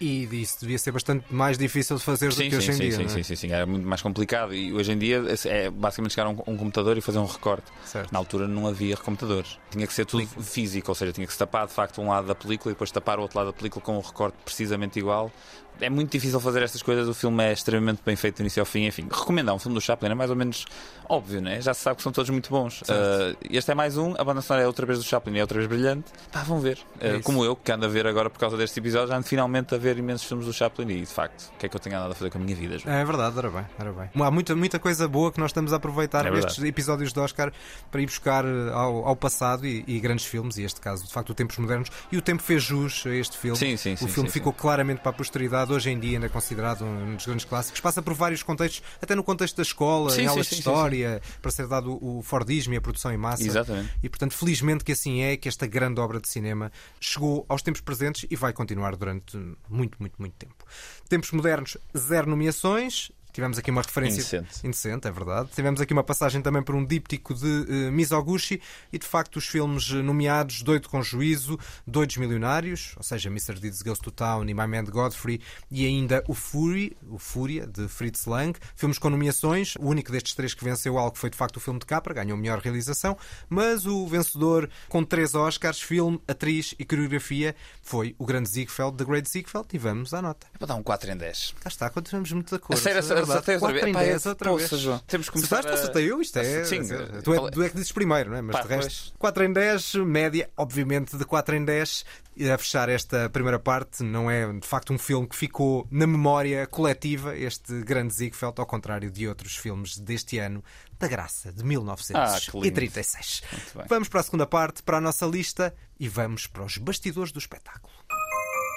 E isso devia ser bastante mais difícil de fazer do Sim, que sim, hoje em sim, dia. sim, é? sim, sim, sim, era muito mais complicado e hoje em dia é basicamente chegar a um, um computador e fazer um recorte. Certo. Na altura não havia recomputadores. Tinha que ser tudo físico, ou seja, tinha que se tapar de facto um lado da película e depois tapar o outro lado da película com um recorte precisamente igual. É muito difícil fazer estas coisas, o filme é extremamente bem feito do início ao fim. Enfim, recomendar um filme do Chaplin é mais ou menos óbvio, né? já se sabe que são todos muito bons. Uh, este é mais um, a banda sonora é outra vez do Chaplin e é outra vez brilhante. Pá, vão ver. É Uh, isso. como eu, que ando a ver agora por causa deste episódio, já ando finalmente a ver imensos filmes do Chaplin e de facto, o que é que eu tenho andado a fazer com a minha vida? João? É verdade, era bem, era bem. Há muita, muita coisa boa que nós estamos a aproveitar É nestes episódios de Oscar para ir buscar eh, ao, ao passado e, e grandes filmes, e este caso, de facto, o Tempos Modernos. E o tempo fez jus a este filme. Sim, sim, o sim, filme sim, ficou claramente para a posteridade, hoje em dia ainda é considerado um dos grandes clássicos. Passa por vários contextos, até no contexto da escola, Sim, em sim, aulas sim, de sim, história, para ser dado o Fordismo e a produção em massa. Exatamente. E portanto, felizmente que assim é, que esta grande obra de cinema chegou aos tempos presentes e vai continuar durante muito, muito, muito tempo. Tempos modernos, zero nomeações. Tivemos aqui uma referência Indecente. indecente, é verdade. Tivemos aqui uma passagem também por um díptico de eh, Mizoguchi e de facto os filmes nomeados Doido com Juízo, Doidos Milionários, ou seja, Mr. Deeds Goes to Town e My Man Godfrey e ainda o Fury, o Fúria de Fritz Lang. Filmes com nomeações. O único destes três que venceu algo foi de facto o filme de Capra, ganhou melhor realização, mas o vencedor com três Oscars, filme, atriz e coreografia, foi o grande Ziegfeld, The Great Ziegfeld, e vamos à nota. É para dar um 4 em 10. Cá está, quando tivemos muito de acordo. A sério, a sério, verdade. acertei outra 4 em vez. Pá, 10 é- outra vez. João. Temos que começar Acertaste, a- acertei eu, isto é. Sim, tu, é, é- tu é que dizes primeiro, não é? Mas Pá, de resto, pois. 4 em 10, média, obviamente, de 4 em 10. E a fechar esta primeira parte, não é de facto um filme que ficou na memória coletiva, este grande Ziegfeld, ao contrário de outros filmes deste ano, da graça, de Ah, que lindo. 1936. Muito bem. vamos para a segunda parte, para a nossa lista e vamos para os bastidores do espetáculo.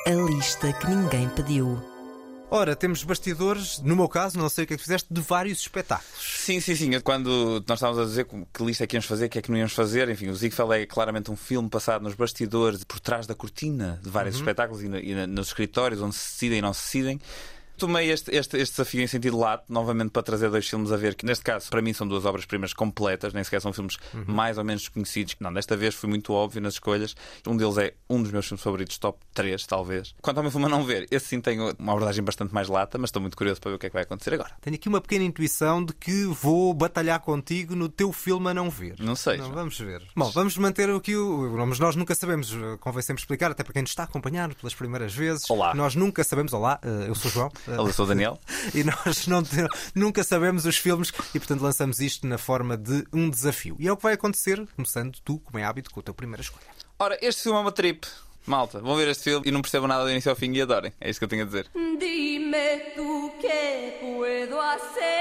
A lista que ninguém pediu. Ora, temos bastidores, no meu caso, não sei o que é que fizeste, de vários espetáculos. Sim, sim, sim. Quando nós estávamos a dizer que lista é que íamos fazer, o que é que não íamos fazer, enfim, o Ziegfeld é claramente um filme passado nos bastidores, por trás da cortina de vários Uhum. espetáculos e, na- e na- nos escritórios onde se decidem e não se decidem. Tomei este, este, este desafio em sentido lato, novamente para trazer dois filmes a ver, que neste caso para mim são duas obras-primas completas, nem sequer são filmes Uhum. mais ou menos desconhecidos. Não, desta vez foi muito óbvio nas escolhas. Um deles é um dos meus filmes favoritos, top 3, talvez. Quanto ao meu filme a não ver, esse sim tem uma abordagem bastante mais lata, mas estou muito curioso para ver o que é que vai acontecer agora. Tenho aqui uma pequena intuição de que vou batalhar contigo no teu filme a não ver. Não sei. Não, vamos ver. Bom, vamos manter aqui o. Mas nós nunca sabemos, eh, convém sempre explicar, até para quem nos está a acompanhar pelas primeiras vezes. Olá. Nós nunca sabemos. Olá, eh, eu sou o João. [LAUGHS] Olá, sou o Daniel. [LAUGHS] e nós não nunca sabemos os filmes e, portanto, lançamos isto na forma de um desafio. E é o que vai acontecer, começando tu, como é hábito, com a tua primeira escolha. Ora, este filme é uma trip. Malta, vão ver este filme e não percebam nada do início ao fim e adorem. É isso que eu tenho a dizer. Dime tú qué puedo hacer.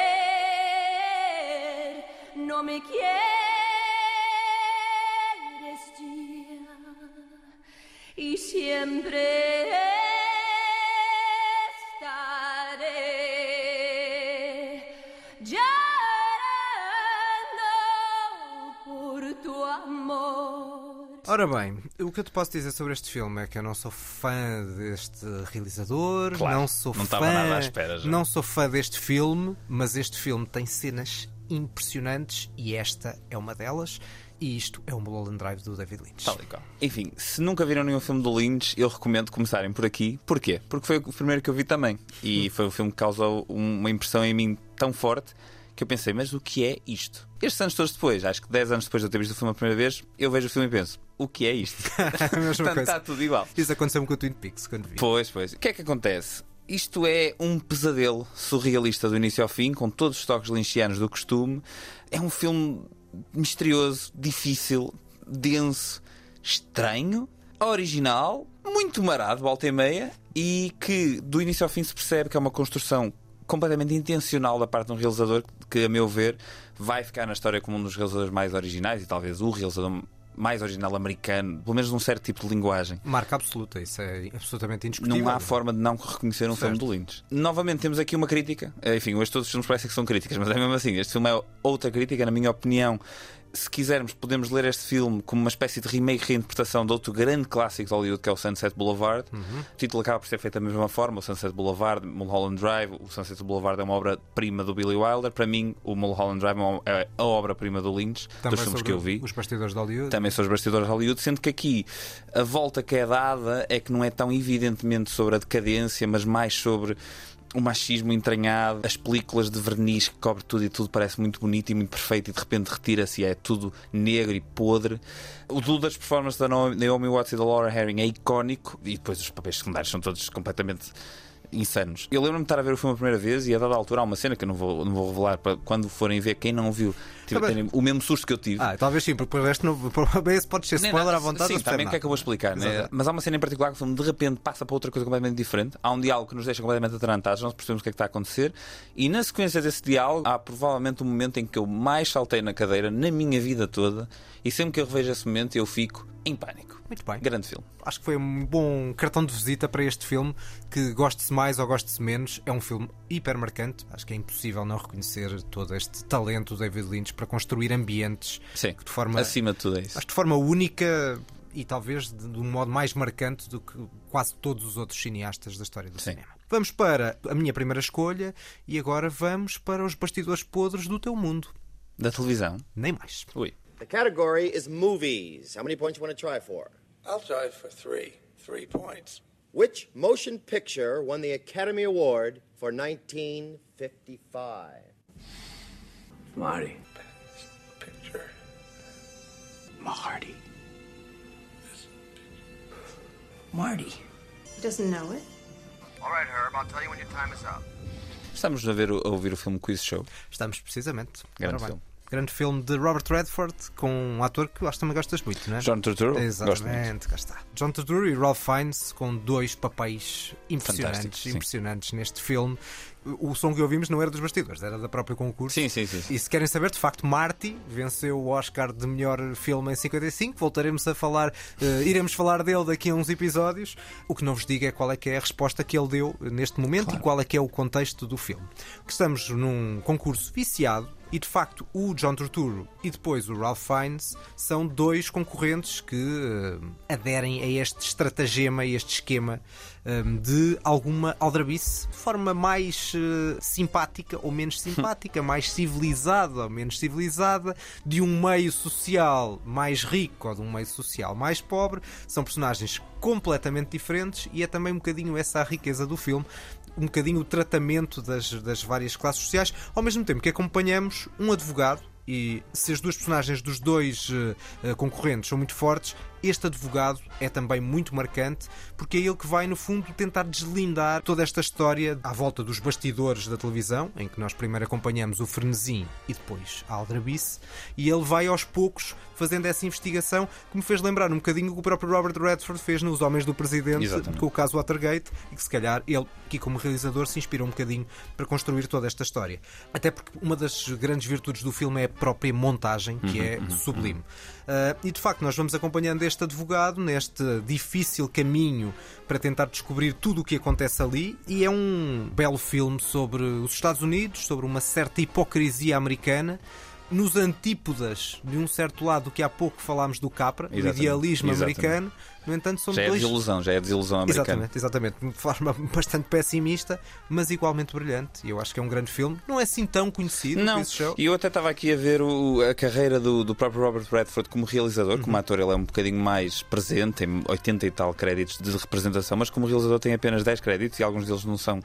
No me quieres ya. Y siempre Ora bem, o que eu te posso dizer sobre este filme é que eu não sou fã deste realizador, Claro, não sou não fã, estava nada à espera já. não sou fã deste filme, mas este filme tem cenas impressionantes e esta é uma delas. E isto é o Mulholland Drive do David Lynch. Tal e qual. Enfim, se nunca viram nenhum filme do Lynch, eu recomendo começarem por aqui. Porquê? Porque foi o primeiro que eu vi também. E foi o filme que causou um- uma impressão em mim tão forte que eu pensei, mas o que é isto? Estes anos todos depois, acho que 10 anos depois de eu ter visto o filme a primeira vez, eu vejo o filme e penso, o que é isto? [LAUGHS] Portanto, está tudo igual. Isso aconteceu-me com o Twin Peaks quando vi. Pois, pois. O que é que acontece? Isto é um pesadelo surrealista do início ao fim, com todos os toques lynchianos do costume. É um filme misterioso, difícil, denso, estranho, original, muito marado, volta e meia, e que do início ao fim se percebe que é uma construção completamente intencional da parte de um realizador que, a meu ver, vai ficar na história como um dos realizadores mais originais e talvez o realizador mais original americano, pelo menos num certo tipo de linguagem. Marca absoluta, isso é absolutamente indiscutível. Não há forma de não reconhecer um Certo. filme do Lynch. Novamente temos aqui uma crítica. Eh, Enfim, hoje todos os filmes parecem que são críticas, mas é mesmo assim. Este filme é outra crítica, na minha opinião. Se quisermos, podemos ler este filme como uma espécie de remake reinterpretação de outro grande clássico de Hollywood, que é o Sunset Boulevard. Uhum. O título acaba por ser feito da mesma forma: o Sunset Boulevard, Mulholland Drive. O Sunset Boulevard é uma obra-prima do Billy Wilder. Para mim, o Mulholland Drive é é a obra-prima do Lynch, Também dos filmes que eu vi. Os bastidores de Hollywood. Também são os bastidores de Hollywood, sendo que aqui a volta que é dada é que não é tão evidentemente sobre a decadência, mas mais sobre o machismo entranhado, as películas de verniz que cobre tudo e tudo parece muito bonito e muito perfeito e de repente retira-se e é tudo negro e podre. O duo das performances da Naomi Watts e da Laura Herring é icónico e depois os papéis secundários são todos completamente insanos. Eu lembro-me de estar a ver o filme a primeira vez e a dada altura há uma cena que eu não vou, não vou revelar para quando forem ver, quem não viu, tive, Tá bem. terem o mesmo susto que eu tive. Ah, talvez sim, porque por resto não, [LAUGHS] esse pode ser spoiler nada. à vontade. Sim, não também percebe o que é que eu vou explicar, né? Mas há uma cena em particular que o filme de repente passa para outra coisa completamente diferente. Há um diálogo que nos deixa completamente atarantados, não percebemos o que é que está a acontecer. E na sequência desse diálogo, há provavelmente um momento em que eu mais saltei na cadeira na minha vida toda. E sempre que eu revejo esse momento, eu fico em pânico. Muito bem. Grande filme. Acho que foi um bom cartão de visita para este filme, que goste-se mais ou goste-se menos, é um filme hiper marcante. Acho que é impossível não reconhecer todo este talento do David Lynch para construir ambientes Sim, que de forma, acima de tudo é isso. acho que de forma única e talvez de, de um modo mais marcante do que quase todos os outros cineastas da história do Sim. cinema. Vamos para a minha primeira escolha e agora vamos para os bastidores podres do teu mundo. Da televisão. Nem mais. Ui. The category is movies. How many points you want to try for? I'll try for three. Three points. Which motion picture won the Academy Award for 1955? Marty. Picture. Marty. Marty. He doesn't know it. All right, Herb, I'll tell you when your time is up. Estamos a, ver, o- a ouvir o filme Quiz Show. Estamos precisamente. Grande filme. Grande filme de Robert Redford com um ator que eu acho que também gostas muito, não é? John Turturro, Exatamente, cá está. John Turturro e Ralph Fiennes com dois papéis impressionantes, impressionantes neste filme. O som que ouvimos não era dos bastidores, era da própria concurso. Sim, sim, sim. E se querem saber, de facto, Marty venceu o Oscar de melhor filme em 55. Voltaremos a falar, eh, iremos falar dele daqui a uns episódios. O que não vos digo é qual é que é a resposta que ele deu neste momento e qual é que é o contexto do filme. Que estamos num concurso viciado e de facto o John Turturro e depois o Ralph Fiennes são dois concorrentes que eh, aderem a este estratagema, a este esquema eh, de alguma aldrabice de forma mais eh, simpática ou menos [LAUGHS] simpática, mais civilizada ou menos civilizada, de um meio social mais rico ou de um meio social mais pobre. São personagens completamente diferentes e é também um bocadinho essa a riqueza do filme um bocadinho o tratamento das, das várias classes sociais, ao mesmo tempo que acompanhamos um advogado. E se as duas personagens dos dois eh, concorrentes são muito fortes, este advogado é também muito marcante, porque é ele que vai, no fundo, tentar deslindar toda esta história à volta dos bastidores da televisão, em que nós primeiro acompanhamos o frenesim e depois a aldrabice, e ele vai aos poucos fazendo essa investigação que me fez lembrar um bocadinho o que o próprio Robert Redford fez nos Homens do Presidente, Exatamente. com o caso Watergate, e que se calhar ele, aqui como realizador, se inspirou um bocadinho para construir toda esta história. Até porque uma das grandes virtudes do filme é a própria montagem, que Uhum, é uhum, sublime. Uh, e de facto, nós vamos acompanhando este advogado neste difícil caminho para tentar descobrir tudo o que acontece ali. E é um belo filme sobre os Estados Unidos, sobre uma certa hipocrisia americana. Nos antípodas de um certo lado do que há pouco falámos do Capra, do Exatamente. idealismo Exatamente. americano. No entanto, são Já é dois. desilusão, já é desilusão americana. Exatamente, exatamente. De forma [LAUGHS] bastante pessimista, mas igualmente brilhante. E eu acho que é um grande filme. Não é assim tão conhecido. Não, e eu até estava aqui a ver o- a carreira do, do próprio Robert Redford como realizador. Como ator, ele é um bocadinho mais presente, tem 80 e tal créditos de representação, mas como realizador tem apenas 10 créditos e alguns deles não são,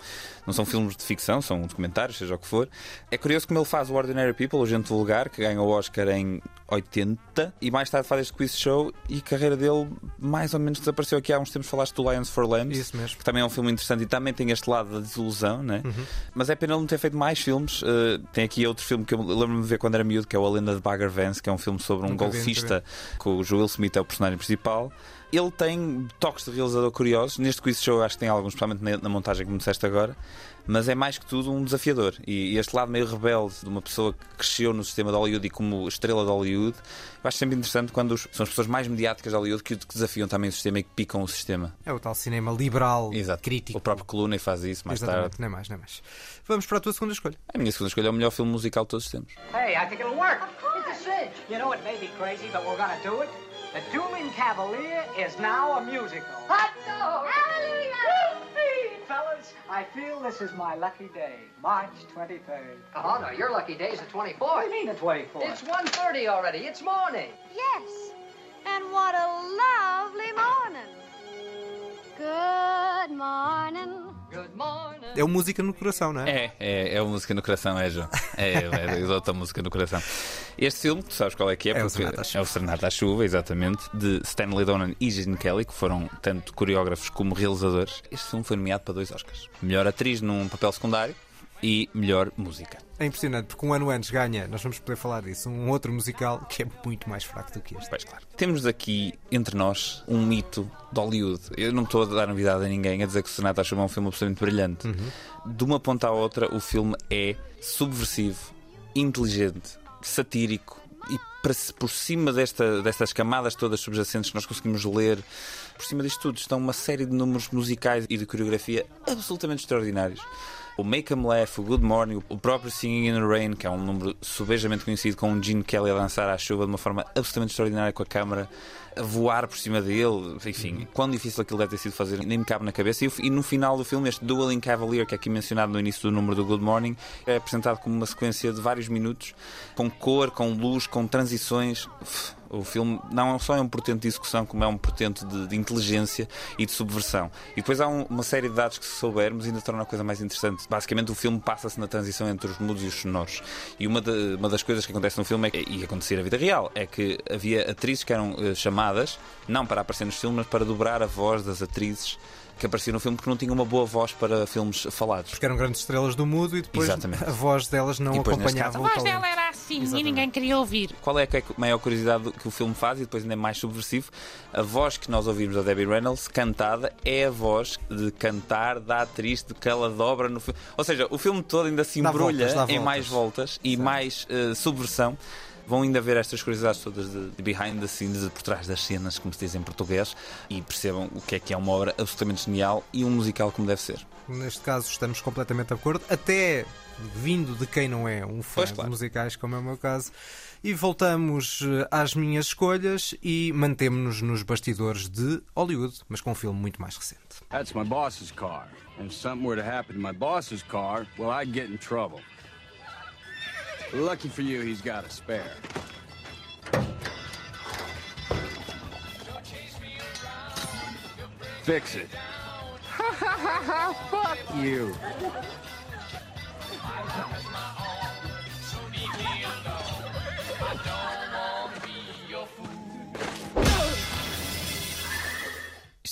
não são filmes de ficção, são documentários, seja o que for. É curioso como ele faz o Ordinary People, o Gente Vulgar, que ganha o Oscar em 80 e mais tarde faz este quiz show e a carreira dele mais ou menos desapareceu. Aqui há uns tempos falaste do Lions for Lambs, Isso mesmo. que também é um filme interessante e também tem este lado da desilusão, né? Uhum. Mas é pena ele não ter feito mais filmes. Uh, tem aqui outro filme que eu lembro-me de ver quando era miúdo, que é o A Lenda de Bagger Vance, que é um filme sobre um Nunca vi, golfista com o Joel Smith é o personagem principal. Ele tem toques de realizador curiosos. Neste quiz show acho que tem alguns, principalmente na montagem que me disseste agora. Mas é mais que tudo um desafiador. E, este lado meio rebelde de uma pessoa que cresceu no sistema de Hollywood e como estrela de Hollywood, eu acho sempre interessante quando os- são as pessoas mais mediáticas de Hollywood que, desafiam também o sistema e que picam o sistema. É o tal cinema liberal, crítico. O próprio Clooney faz isso mais Exatamente, tarde. nem mais, nem mais. Vamos para a tua segunda escolha. A minha segunda escolha é o melhor filme musical de todos os tempos. Hey, I think it'll work. Of course. It's a cinch. You know, it may be crazy, but we're gonna do it. The Dooming Cavalier is now a musical. Hot dog! Hallelujah! I feel this is my lucky day, March 23rd. Oh, no, your lucky day's the 24th. What do you mean the 24th? It's 1.30 already. It's morning. Yes. And what a lovely morning. Good morning. Good morning. É o Música no Coração, não é? É, é, é a música no coração, é, João. É, é, é outra música no coração. Este filme, tu sabes qual é que é? É o porque Serenata à Chuva. é o Serenata à Chuva, exatamente, de Stanley Donen e Gene Kelly, que foram tanto coreógrafos como realizadores. Este filme foi nomeado para dois Oscars: melhor atriz num papel secundário e melhor música. É impressionante, porque um ano antes ganha, nós vamos poder falar disso, um outro musical que é muito mais fraco do que este. Pois claro. Temos aqui entre nós um mito de Hollywood. Eu não estou a dar novidade a ninguém a dizer que o Chuva é um filme absolutamente brilhante. De uma ponta à outra, o filme é subversivo, inteligente, satírico e para- por cima desta, destas camadas todas subjacentes que nós conseguimos ler, por cima disto tudo estão uma série de números musicais e de coreografia absolutamente extraordinários. O Make 'em Laugh, o Good Morning, o próprio Singing in the Rain, que é um número subejamente conhecido, com o Gene Kelly a dançar à chuva de uma forma absolutamente extraordinária com a câmara a voar por cima dele. Enfim, quão difícil aquilo deve ter sido fazer, nem me cabe na cabeça. E, e no final do filme, este Dueling Cavalier, que é aqui mencionado no início do número do Good Morning, é apresentado como uma sequência de vários minutos, com cor, com luz, com transições. Uf, O filme não só é um portento de execução, como é um portento de, de inteligência e de subversão. E depois há um- uma série de dados que, se soubermos, ainda torna a coisa mais interessante. Basicamente, o filme passa-se na transição entre os mudos e os sonoros. E uma, de- uma das coisas que acontece no filme, é que, e acontecer na vida real, é que havia atrizes que eram eh, chamadas, não para aparecer nos filmes, mas para dobrar a voz das atrizes que apareciam no filme que não tinham uma boa voz para filmes falados. Porque eram grandes estrelas do mudo e depois Exatamente. a voz delas não depois, acompanhava caso, o talento. era assim Exatamente. e ninguém queria ouvir. Qual é a que- maior curiosidade que o filme faz e depois ainda é mais subversivo? A voz que nós ouvimos da Debbie Reynolds cantada é a voz de cantar da atriz de que ela dobra no filme. Ou seja, o filme todo ainda se embrulha voltas, em voltas. mais voltas e mais eh, subversão. Vão ainda ver estas curiosidades todas de, de behind the scenes, de por trás das cenas, como se diz em português, e percebam o que é que é uma obra absolutamente genial e um musical como deve ser. Neste caso estamos completamente de acordo, até vindo de quem não é um fã Pois, claro. de musicais, como é o meu caso. E voltamos eh, às minhas escolhas e mantemos-nos nos bastidores de Hollywood, mas com um filme muito mais recente. That's my boss's car. And if something were to happen to my boss's car, well, I'd get in trouble. Lucky for you, he's got a spare. Fix it. Ha ha ha ha! Fuck you.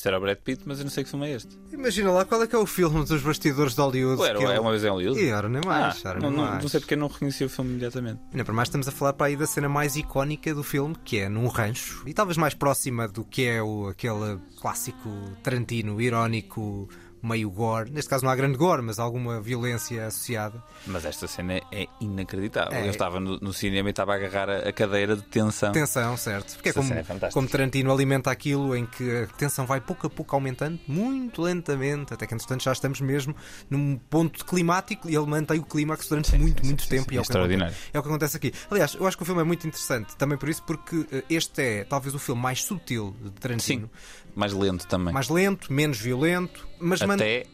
Isto era o Brad Pitt, mas eu não sei que filme é este. Imagina lá qual é que é o filme dos bastidores de Hollywood. Ou era, que é ele- uma vez em Hollywood? E era nem mais, Ah, não, nem não- mais. não sei porque eu não reconheci o filme imediatamente. Ainda para mais estamos a falar para aí da cena mais icónica do filme, que é num rancho, e talvez mais próxima do que é o, aquele clássico Tarantino irónico, meio gore. Neste caso não há grande gore, mas alguma violência associada. Mas esta cena é- é inacreditável. É. Eu estava no, no cinema e estava a agarrar a, a cadeira de tensão. Tensão, certo? Porque é Esta como, cena é como Tarantino alimenta aquilo em que a tensão vai pouco a pouco aumentando, muito lentamente, até que entretanto já estamos mesmo num ponto climático e ele mantém o clímax durante muito, muito tempo. e é, é o extraordinário. é o que acontece aqui. Aliás, eu acho que o filme é muito interessante, também por isso, porque eh, este é talvez o filme mais sutil de Tarantino. Mais lento também. Mais lento, menos violento, mas man- Até.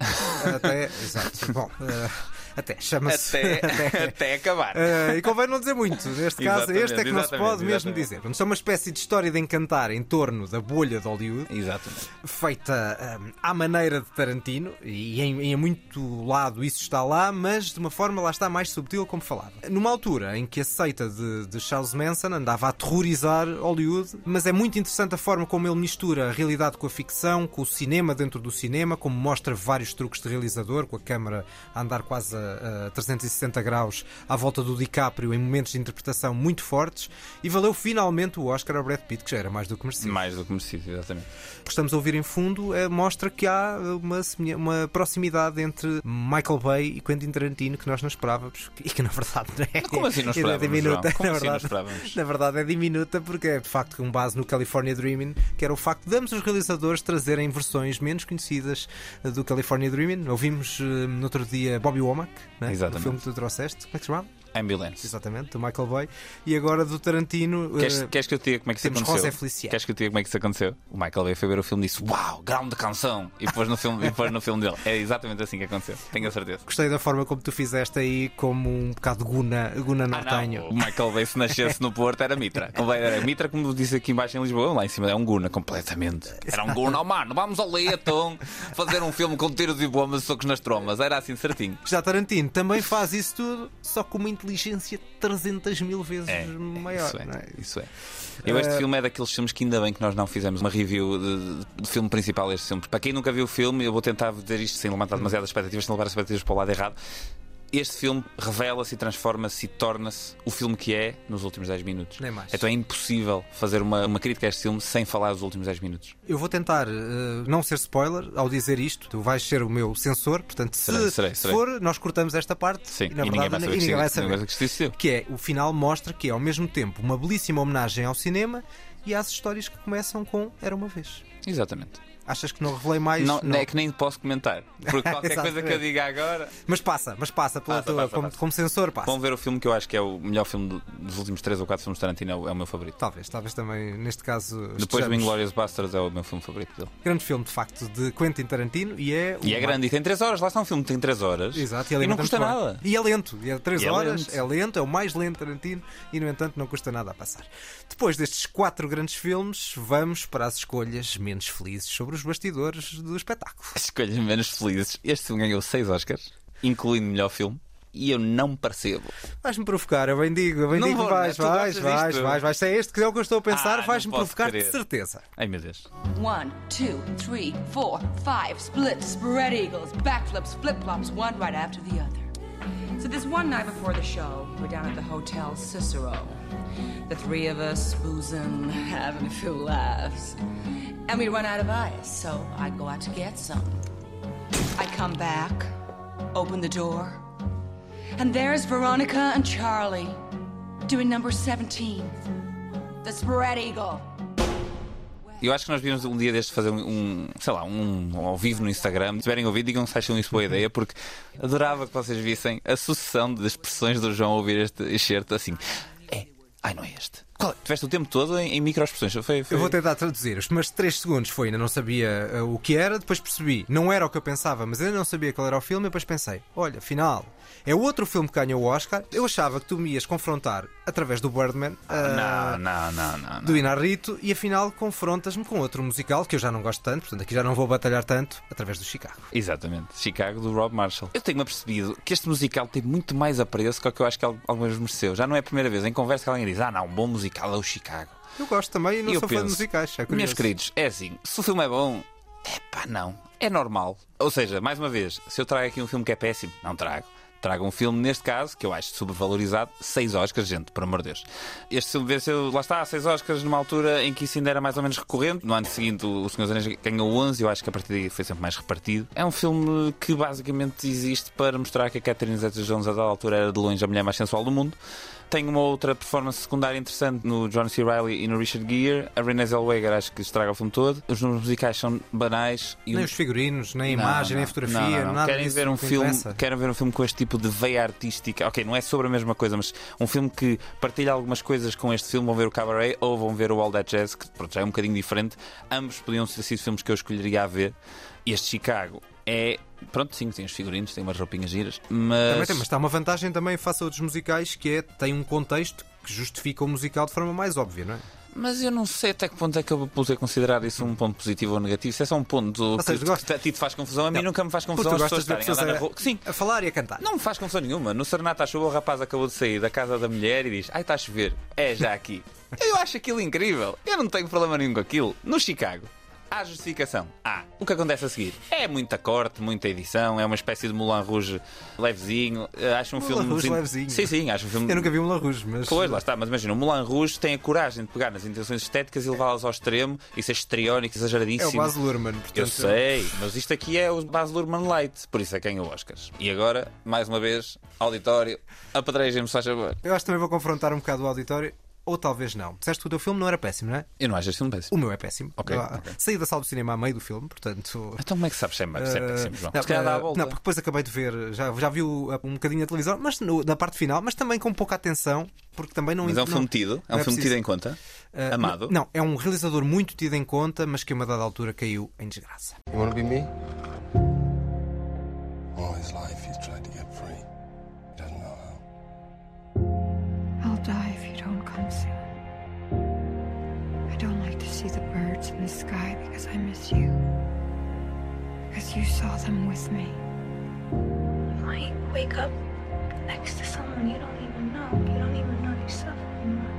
até, exato. Bom, eh, até chama-se Até, [LAUGHS] até acabar. Eh, e convém não dizer muito. Neste caso, este é que não se exatamente, pode mesmo exatamente. dizer. Portanto, é uma espécie de história de encantar em torno da bolha de Hollywood, Exatamente. feita hum, à maneira de Tarantino, e em, em muito lado isso está lá, mas de uma forma lá está mais subtil, como falava. Numa altura em que a seita de, de Charles Manson andava a aterrorizar Hollywood, mas é muito interessante a forma como ele mistura a realidade com a ficção, com o cinema dentro do cinema, como mostra vários truques de realizador, com a câmara a andar quase a, a 360 graus à volta do DiCaprio em momentos de interpretação muito fortes, e valeu finalmente o Oscar ao Brad Pitt, que já era mais do que merecido. Mais do que merecido, exatamente. O que estamos a ouvir em fundo eh, mostra que há uma, uma proximidade entre Michael Bay e Quentin Tarantino que nós não esperávamos [LAUGHS] e que na verdade não é. Como assim não é esperávamos, diminuta. João? Como na, assim não verdade, esperávamos? na verdade é diminuta porque é de facto com base no California Dreaming, que era o facto de ambos os realizadores trazerem versões menos conhecidas eh, do California Dreaming. Ouvimos eh, no outro dia Bobby Womack, né? Exatamente. o filme que tu trouxeste. Como é que se chamava? Ambulance. Exatamente, do Michael Bay. E agora do Tarantino. Queres, eh, queres que eu te diga como é que isso aconteceu? José Feliciano. Queres que eu te diga como é que isso aconteceu? O Michael Bay foi ver o filme e disse Uau, grande canção! E depois no filme, e depois no filme dele. É exatamente assim que aconteceu. Tenho a certeza. Gostei da forma como tu fizeste aí, como um bocado Guna, Guna Ah, nortenho. O Michael Bay, se nascesse no Porto, era Mitra. Era Mitra, como disse aqui embaixo em Lisboa, lá em cima é um Guna, completamente. Era um Guna, oh, mano, vamos ao Leitão fazer um filme com tiros e bombas e socos nas trombas. Era assim certinho. Já Tarantino também faz isso tudo, só com uma inteligência 300 mil vezes maior. Isso é, é? isso é. Eu, este Eh, filme é daqueles filmes que ainda bem que nós não fizemos uma review de, de filme principal deste filme. Para quem nunca viu o filme, eu vou tentar dizer isto sem levantar demasiadas expectativas, sem levar as expectativas para o lado errado. Este filme revela-se e transforma-se e torna-se o filme que é nos últimos 10 minutos. Nem mais. Então é impossível fazer uma, uma crítica a este filme sem falar dos últimos 10 minutos. Eu vou tentar eh, não ser spoiler ao dizer isto. Tu vais ser o meu censor, portanto, se Serei, serei, se serei. for, nós cortamos esta parte Sim, e, na e ninguém verdade, vai saber ninguém vai ninguém vai saber. Que é, o final mostra que é ao mesmo tempo uma belíssima homenagem ao cinema e às histórias que começam com Era uma vez. Exatamente. Achas que não revelei mais? Não, é que nem posso comentar. Porque [LAUGHS] qualquer coisa que eu diga agora. Mas passa, mas passa, pela Passa, tua, passa, como, passa. como censor, passa. Vão ver o filme que eu acho que é o melhor filme do- dos últimos 3 ou 4 filmes de Tarantino, é o, é o meu favorito. Talvez, talvez também, neste caso. Depois do Inglourious Basterds é o meu filme favorito dele. Grande filme, de facto, de Quentin Tarantino e é. E é grande, e tem 3 horas, lá está um filme que tem 3 horas. Exato, e não alimenta custa nada. E é lento, e é 3 E é horas, lento. é lento, é o mais lento Tarantino e, no entanto, não custa nada a passar. Depois destes quatro grandes filmes, vamos para as escolhas menos felizes sobre os bastidores do espetáculo. As escolhas menos felizes. Este filme ganhou 6 Oscars, incluindo melhor filme. e eu não percebo. Vais-me provocar, eu bem digo, eu bem Não digo, vou, vais, né? Vais, vais, disto? vais, vais. Se é este que é o que eu estou a pensar, Ah, vais-me provocar de crer. certeza. Ai meu Deus. One, two, three, four, five, splits, spread eagles, backflips, flip flops, one right after the other. So this one night before the show, we're down at the Hotel Cicero. The three of us boozing, having a few laughs. And we run out of ice, so I go out to get some. I come back, open the door, and there's Veronica and Charlie doing number 17, the spread eagle. Eu acho que nós devíamos um dia deste fazer um, sei lá, um ao vivo no Instagram. Se tiverem ouvido, digam se acham isso boa ideia, porque adorava que vocês vissem a sucessão de expressões do João ouvir este excerto assim. É, ai não é este. Qual é? Tiveste o tempo todo em, em microexpressões. Foi, foi... Eu vou tentar traduzir. Os primeiros 3 segundos foi ainda não sabia uh, o que era, depois percebi, não era o que eu pensava, mas ainda não sabia qual era o filme, e depois pensei, olha, afinal, é outro filme que ganhou o Oscar. Eu achava que tu me ias confrontar através do Birdman. uh, Não, não, não, não. do Inarrito e afinal confrontas-me com outro musical que eu já não gosto tanto, portanto aqui já não vou batalhar tanto através do Chicago. Exatamente, Chicago do Rob Marshall. Eu tenho-me apercebido que este musical tem muito mais apreço que o que eu acho que al- alguma vez mereceu. Já não é a primeira vez em conversa que alguém diz: Ah, não, um bom musical é o Chicago. Eu gosto também e não E sou fã de penso, musicais. É Meus queridos, é assim: se o filme é bom, é pá, não. É normal. Ou seja, mais uma vez, se eu trago aqui um filme que é péssimo, não trago. Trago um filme, neste caso, que eu acho supervalorizado, seis Oscars, gente, por amor de Deus. Este filme venceu, lá está, seis Oscars numa altura em que isso ainda era mais ou menos recorrente. No ano seguinte, o o Senhor dos Anéis ganhou 11, eu acho que a partir daí foi sempre mais repartido. É um filme que basicamente existe para mostrar que a Catherine Zeta-Jones, a dada altura, era de longe a mulher mais sensual do mundo. Tem uma outra performance secundária interessante no John C. Reilly e no Richard Gere. A Renée Zellweger acho que estraga o filme todo. Os números musicais são banais. E Nem o- os figurinos, nem a não, imagem, nem não. a fotografia, Não, nada Querem ver um me filme, querem ver um filme com este tipo de veia artística. Ok, não é sobre a mesma coisa, mas um filme que partilha algumas coisas com este filme. Vão ver o Cabaret ou vão ver o All That Jazz, que pronto, já é um bocadinho diferente. Ambos podiam ter sido filmes que eu escolheria a ver. Este Chicago é. Pronto, sim, tem os figurinos, tem umas roupinhas giras, mas. Também tem, mas está uma vantagem também face a outros musicais que é tem um contexto que justifica o musical de forma mais óbvia, não é? Mas eu não sei até que ponto é que eu vou poder considerar isso um ponto positivo ou negativo. Se é só um ponto seja, que, gosto- que a ti te faz confusão, a mim nunca me faz confusão as pessoas estarem a andar na pessoas rua. Sim, a falar e a cantar. Não me faz confusão nenhuma. No Serenata à Chuva, o rapaz acabou de sair da casa da mulher e diz: Ai, está a chover. É já aqui. [LAUGHS] Eu acho aquilo incrível. Eu não tenho problema nenhum com aquilo. No Chicago. Há justificação. Há. O que acontece a seguir? É muita corte, muita edição, é uma espécie de Moulin Rouge levezinho. Eh, Acho um Moulin filme. Rouge levezinho. Sim, sim, acho um filme. Eu nunca vi La Rouge, mas. Pois, lá está, mas imagina, o Moulin Rouge tem a coragem de pegar nas intenções estéticas e levá-las ao extremo e ser É exageradíssimo. o Baz Luhrmann, portanto. Eu sei, mas isto aqui é o Baz Luhrmann Light, por isso é quem ganhou Oscars. E agora, mais uma vez, auditório, apedrejem-me, se faz favor. Eu acho que também vou confrontar um bocado o auditório, ou talvez não. Disseste que o teu filme não era péssimo, não é? Eu não acho este filme péssimo. O meu é péssimo. Ok, Eu, ok. Saí da sala do cinema a meio do filme, portanto. Então como é que sabes se é se é eh, péssimo, João? não, Se calhar dá a eh, volta. Não, porque depois acabei de ver, já, já vi um bocadinho na televisão, mas no- na parte final, mas também com pouca atenção, porque também não. Mas é um não- filme tido? É um não filme preciso. tido em conta? Eh, Amado? Não, é um realizador muito tido em conta, mas que a uma dada altura caiu em desgraça. You want to be me? All his life see the birds in the sky because I miss you. Because you saw them with me. You might wake up next to someone you don't even know. You don't even know yourself anymore.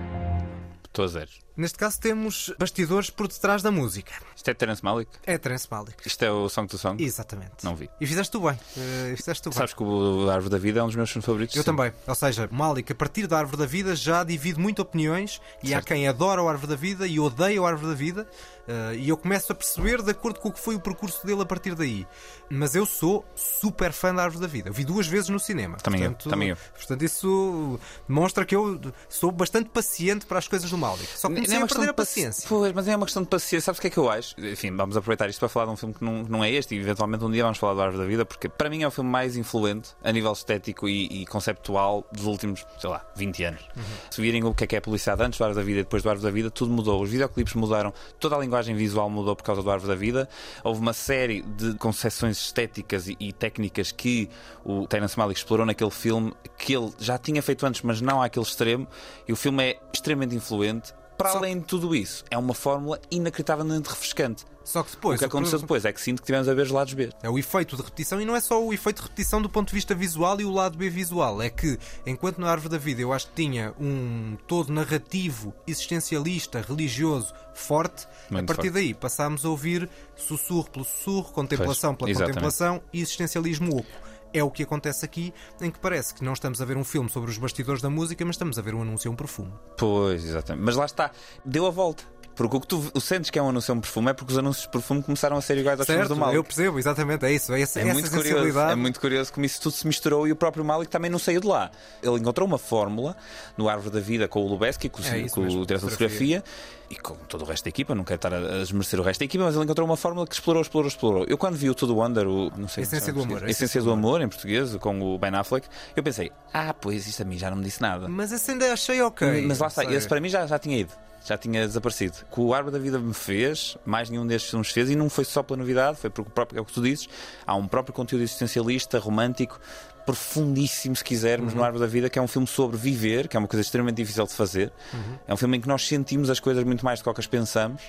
Estou a zero. Neste caso temos bastidores por detrás da música. Isto é Terence Malick? É Terence Malick. Isto é o Song to Song? Exatamente. Não vi. E fizeste tu bem. Eh, fizeste tu bem. Sabes que o Árvore da Vida é um dos meus filmes favoritos? Eu sim. também. Ou seja, Malik, a partir da Árvore da Vida, já divide muito opiniões e há quem adora a Árvore da Vida e odeia a Árvore da Vida. Eh, e eu começo a perceber de acordo com o que foi o percurso dele a partir daí. Mas eu sou super fã da Árvore da Vida. Eu vi duas vezes no cinema. Também eu, portanto, também eu. Portanto, isso demonstra que eu sou bastante paciente para as coisas do Malik. Só comecei Não é uma a perder questão a paciência. Pois, mas é uma questão de paciência. Sabes o que é que eu acho? Enfim, vamos aproveitar isto para falar de um filme que não, não é este e eventualmente um dia vamos falar do Árvore da Vida, porque para mim é o filme mais influente a nível estético e, e conceptual dos últimos, sei lá, 20 anos. Se virem o que é que é a publicidade antes do Árvore da Vida e depois do Árvore da Vida, tudo mudou. Os videoclipes mudaram, toda a linguagem visual mudou por causa do Árvore da Vida. Houve uma série de concepções estéticas e, e técnicas que o Terence Malick explorou naquele filme que ele já tinha feito antes, mas não àquele extremo. E o filme é extremamente influente. Para além de tudo isso, é uma fórmula inacreditavelmente refrescante. Só que depois. o que aconteceu depois é que sinto que tivemos a ver os lados B. É o efeito de repetição e não é só o efeito de repetição do ponto de vista visual e o lado B visual. É que, enquanto na Árvore da Vida eu acho que tinha um todo narrativo, existencialista, religioso forte, Muito a partir forte. daí passámos a ouvir sussurro pelo sussurro, contemplação Pois, pela exatamente. contemplação e existencialismo oco. É o que acontece aqui, em que parece que não estamos a ver um filme sobre os bastidores da música, mas estamos a ver um anúncio a um perfume. Pois, exatamente. Mas lá está, deu a volta. Porque o que tu o sentes que é um anúncio a um perfume é porque os anúncios de perfume começaram a ser iguais aos Certo, do Malik. eu percebo, exatamente, é isso. É essa, É essa muito, curioso, é muito curioso como isso tudo se misturou e o próprio Malik também não saiu de lá. Ele encontrou uma fórmula no Árvore da Vida com o Lubeski, com, É com mesmo, o diretor de fotografia. e com todo o resto da equipa. Não quero estar a desmerecer o resto da equipa, mas ele encontrou uma fórmula que explorou, explorou, explorou. Eu quando vi o Todo Wonder, o, não sei Essência do Amor, Essência do Amor, em português, com o Ben Affleck, eu pensei, ah, pois isto a mim já não me disse nada. Mas esse ainda achei ok. Mas lá está, esse para mim já, já tinha ido. Já tinha desaparecido. O que o Árvore da Vida me fez, mais nenhum destes filmes fez, e não foi só pela novidade, foi porque o próprio, é o que tu dizes, há um próprio conteúdo existencialista, romântico, profundíssimo, se quisermos, Uhum. no Árvore da Vida, que é um filme sobre viver, que é uma coisa extremamente difícil de fazer. Uhum. É um filme em que nós sentimos as coisas muito mais do que, as pensamos.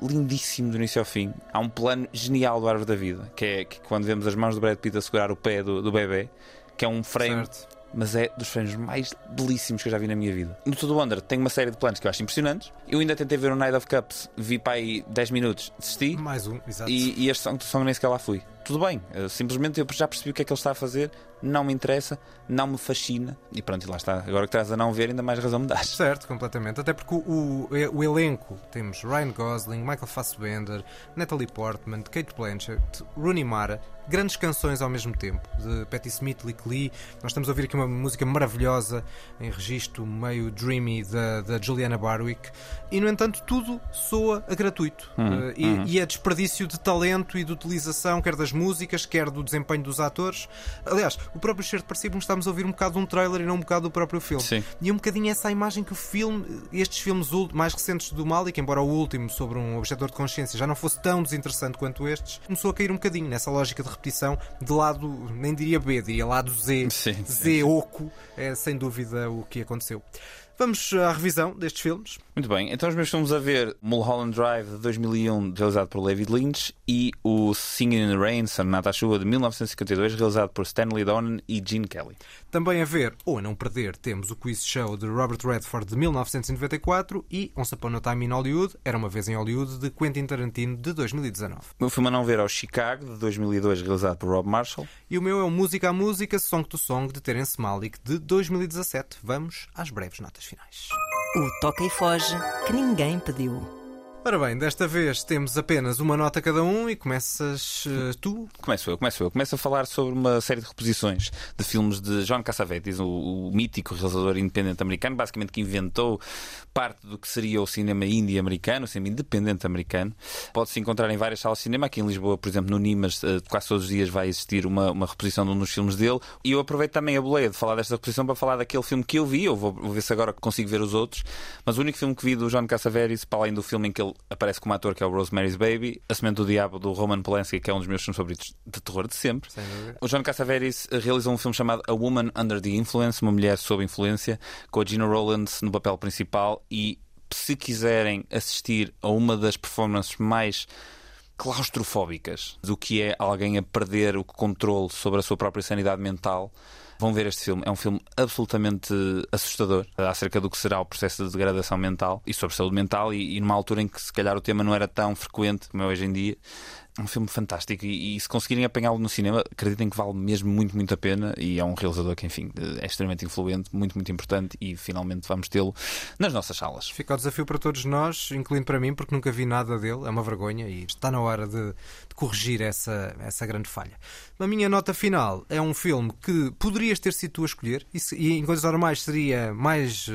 Lindíssimo do início ao fim. Há um plano genial do Árvore da Vida, que é que quando vemos as mãos do Brad Pitt a segurar o pé do, do bebê, que é um frame Certo. Mas é dos frames mais belíssimos que eu já vi na minha vida. No Todo Wonder tem uma série de planos que eu acho impressionantes. Eu ainda tentei ver o Night of Cups, vi para aí 10 minutos, desisti. Mais um, exato. E, e este song, song nem sequer lá fui. Tudo bem, eh, simplesmente eu já percebi o que é que ele está a fazer, não me interessa, não me fascina. E pronto, e lá está. Agora que estás a não ver, ainda mais razão me dás. [LAUGHS] Certo, completamente. Até porque o, o, elenco temos Ryan Gosling, Michael Fassbender, Natalie Portman, Kate Blanchett, Rooney Mara, grandes canções ao mesmo tempo, de Patti Smith, Lick Lee. Nós estamos a ouvir aqui uma música maravilhosa em registro meio dreamy da, da Juliana Barwick. E no entanto, tudo soa a gratuito. Uhum, Eh, e, uhum. e é desperdício de talento e de utilização, quer das músicas, quer do desempenho dos atores. Aliás, o próprio cheiro de parecia que estamos a ouvir um bocado de um trailer e não um bocado do próprio filme. Sim. E é um bocadinho essa a imagem que o filme, estes filmes mais recentes do Malik, embora o último sobre um objetor de consciência já não fosse tão desinteressante quanto estes, começou a cair um bocadinho nessa lógica de repetição de lado, nem diria B, diria lado Z, Sim, sim, Z oco, é sem dúvida o que aconteceu. Vamos à revisão destes filmes. Muito bem, então os meus a ver Mulholland Drive de 2001, realizado por David Lynch, e o Singing in the Rain, Sonata à Chuva de 1952, realizado por Stanley Donen e Gene Kelly. Também a ver, ou a não perder, temos o Quiz Show de Robert Redford de 1994 e Once Upon a Time in Hollywood, Era uma vez em Hollywood, de Quentin Tarantino de 2019. O meu filme a não ver é o Chicago, de 2002, realizado por Rob Marshall. E o meu é o Música a Música, Song to Song, de Terence Malick, de 2017. Vamos às breves notas finais. O Toca e Foge que ninguém pediu. Ora bem, desta vez temos apenas uma nota cada um e começas eh, tu. Começo eu, começo eu. Começo a falar sobre uma série de reposições de filmes de John Cassavetes, o, o mítico realizador independente americano, basicamente que inventou parte do que seria o cinema indie americano, o cinema independente americano. Pode-se encontrar em várias salas de cinema. Aqui em Lisboa, por exemplo, no Nimas, eh, quase todos os dias vai existir uma, uma reposição de um dos filmes dele. E eu aproveito também a boleia de falar desta reposição para falar daquele filme que eu vi. Eu vou, vou ver se agora consigo ver os outros. Mas o único filme que vi do John Cassavetes, para além do filme em que ele aparece como ator, que é o Rosemary's Baby, A Semente do Diabo, do Roman Polanski, que é um dos meus filmes favoritos de terror de sempre. O John Cassavetes realizou um filme chamado A Woman Under the Influence, uma mulher sob influência, com a Gina Rowlands no papel principal. E se quiserem assistir a uma das performances mais claustrofóbicas do que é alguém a perder o controle sobre a sua própria sanidade mental. Vão ver este filme. É um filme absolutamente assustador acerca do que será o processo de degradação mental e sobre saúde mental, e, e numa altura em que se calhar o tema não era tão frequente como é hoje em dia. Um filme fantástico e, e se conseguirem apanhá-lo no cinema, acreditem que vale mesmo muito, muito a pena. E é um realizador que, enfim, é extremamente influente, muito, muito importante. E finalmente vamos tê-lo nas nossas salas. Fica o desafio para todos nós, incluindo para mim, porque nunca vi nada dele. É uma vergonha e está na hora de, de corrigir essa, essa grande falha. A minha nota final é um filme que poderias ter sido tu a escolher e, se- e em coisas normais seria mais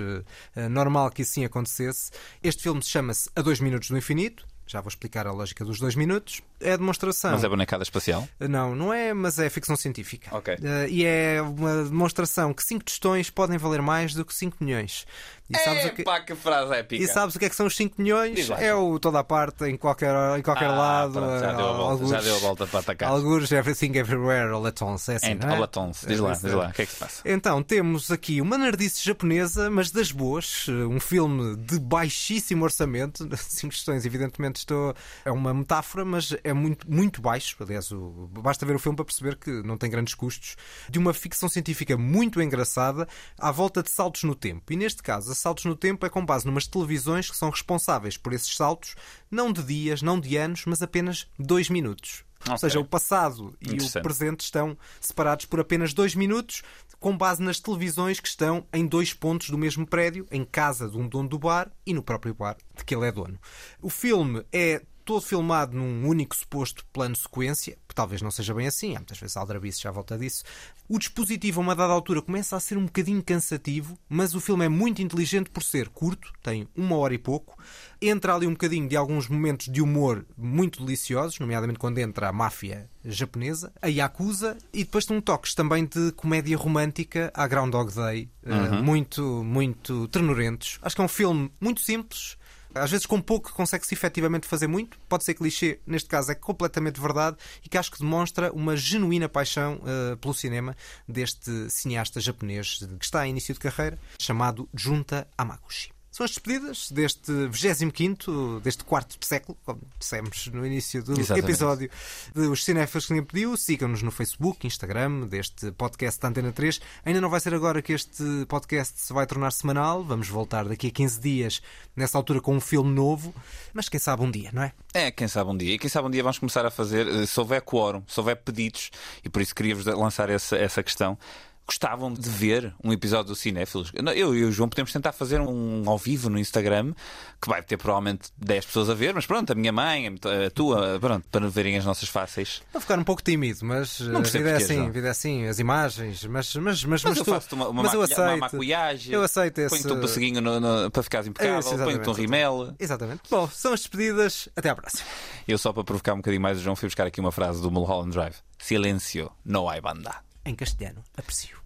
eh, normal que assim acontecesse. Este filme chama-se A Dois Minutos do Infinito. Já vou explicar a lógica dos dois minutos. É demonstração. Mas é bonecada espacial? Não, não é, mas é ficção científica. Ok. Eh, e é uma demonstração que 5 tostões podem valer mais do que 5 milhões. E sabes, o que... Que frase épica. e sabes o que é que são os 5 milhões? Lá, É o toda a parte, em qualquer, em qualquer Ah, lado. pronto, já eh, deu a volta, algures- já deu a volta para atacar. Algures, everything, everywhere, all at once. É assim, é? all at once. Diz lá, É diz é. lá, o que é que se passa? Então, temos aqui uma nerdice japonesa, mas das boas. Um filme de baixíssimo orçamento. [LAUGHS] Cinco questões, evidentemente, estou... é uma metáfora, mas é muito, muito baixo. Aliás, o... basta ver o filme para perceber que não tem grandes custos. De uma ficção científica muito engraçada, à volta de saltos no tempo. E neste caso, a saltos no tempo é com base numas televisões que são responsáveis por esses saltos, não de dias, não de anos, mas apenas dois minutos. Ou Ok. seja, o passado e o presente estão separados por apenas dois minutos, com base nas televisões que estão em dois pontos do mesmo prédio, em casa de um dono do bar e no próprio bar de que ele é dono. O filme é todo filmado num único suposto plano sequência, que talvez não seja bem assim, há muitas vezes aldrabice já volta disso. O dispositivo, a uma dada altura, começa a ser um bocadinho cansativo, mas o filme é muito inteligente por ser curto, tem uma hora e pouco, entra ali um bocadinho de alguns momentos de humor muito deliciosos, nomeadamente quando entra a máfia japonesa, a Yakuza, e depois tem um toques também de comédia romântica à Groundhog Day, eh, Uhum. muito, muito ternurentos. Acho que é um filme muito simples, às vezes com pouco consegue-se efetivamente fazer muito. Pode ser clichê, neste caso é completamente verdade e que acho que demonstra uma genuína paixão eh, pelo cinema deste cineasta japonês que está em início de carreira, chamado Junta Amaguchi. São as despedidas deste 25 deste quarto século, como dissemos no início do Exatamente. episódio dos Cinéfilos que nem pediu. Sigam-nos no Facebook, Instagram, deste podcast da Antena 3. Ainda não vai ser agora que este podcast se vai tornar semanal. Vamos voltar daqui a 15 dias, nessa altura, com um filme novo. Mas quem sabe um dia, não é? É, quem sabe um dia. E quem sabe um dia vamos começar a fazer, eh, se houver quórum, se houver pedidos, e por isso queria-vos lançar essa, essa questão. Gostavam de ver um episódio do Cinéfilos? Não, Eu e o João podemos tentar fazer um ao vivo no Instagram, que vai ter provavelmente 10 pessoas a ver, mas pronto, a minha mãe, a tua, pronto, para verem as nossas fáceis. Vou ficar um pouco tímido, mas Não a percebo vida é assim, a vida é assim, as imagens, mas mas mas, Mas, eu tu- faço-te uma, uma, mas eu aceito. uma maquilhagem, Eu aceito esse ponho-te um passaguinho no- no- para ficares impecável, ponho-te um rimel. Exatamente. Bom, são as despedidas. Até à próxima. Eu só para provocar um bocadinho mais o João fui buscar aqui uma frase do Mulholland Drive. Silêncio, não há banda. Em castelhano, aprecio.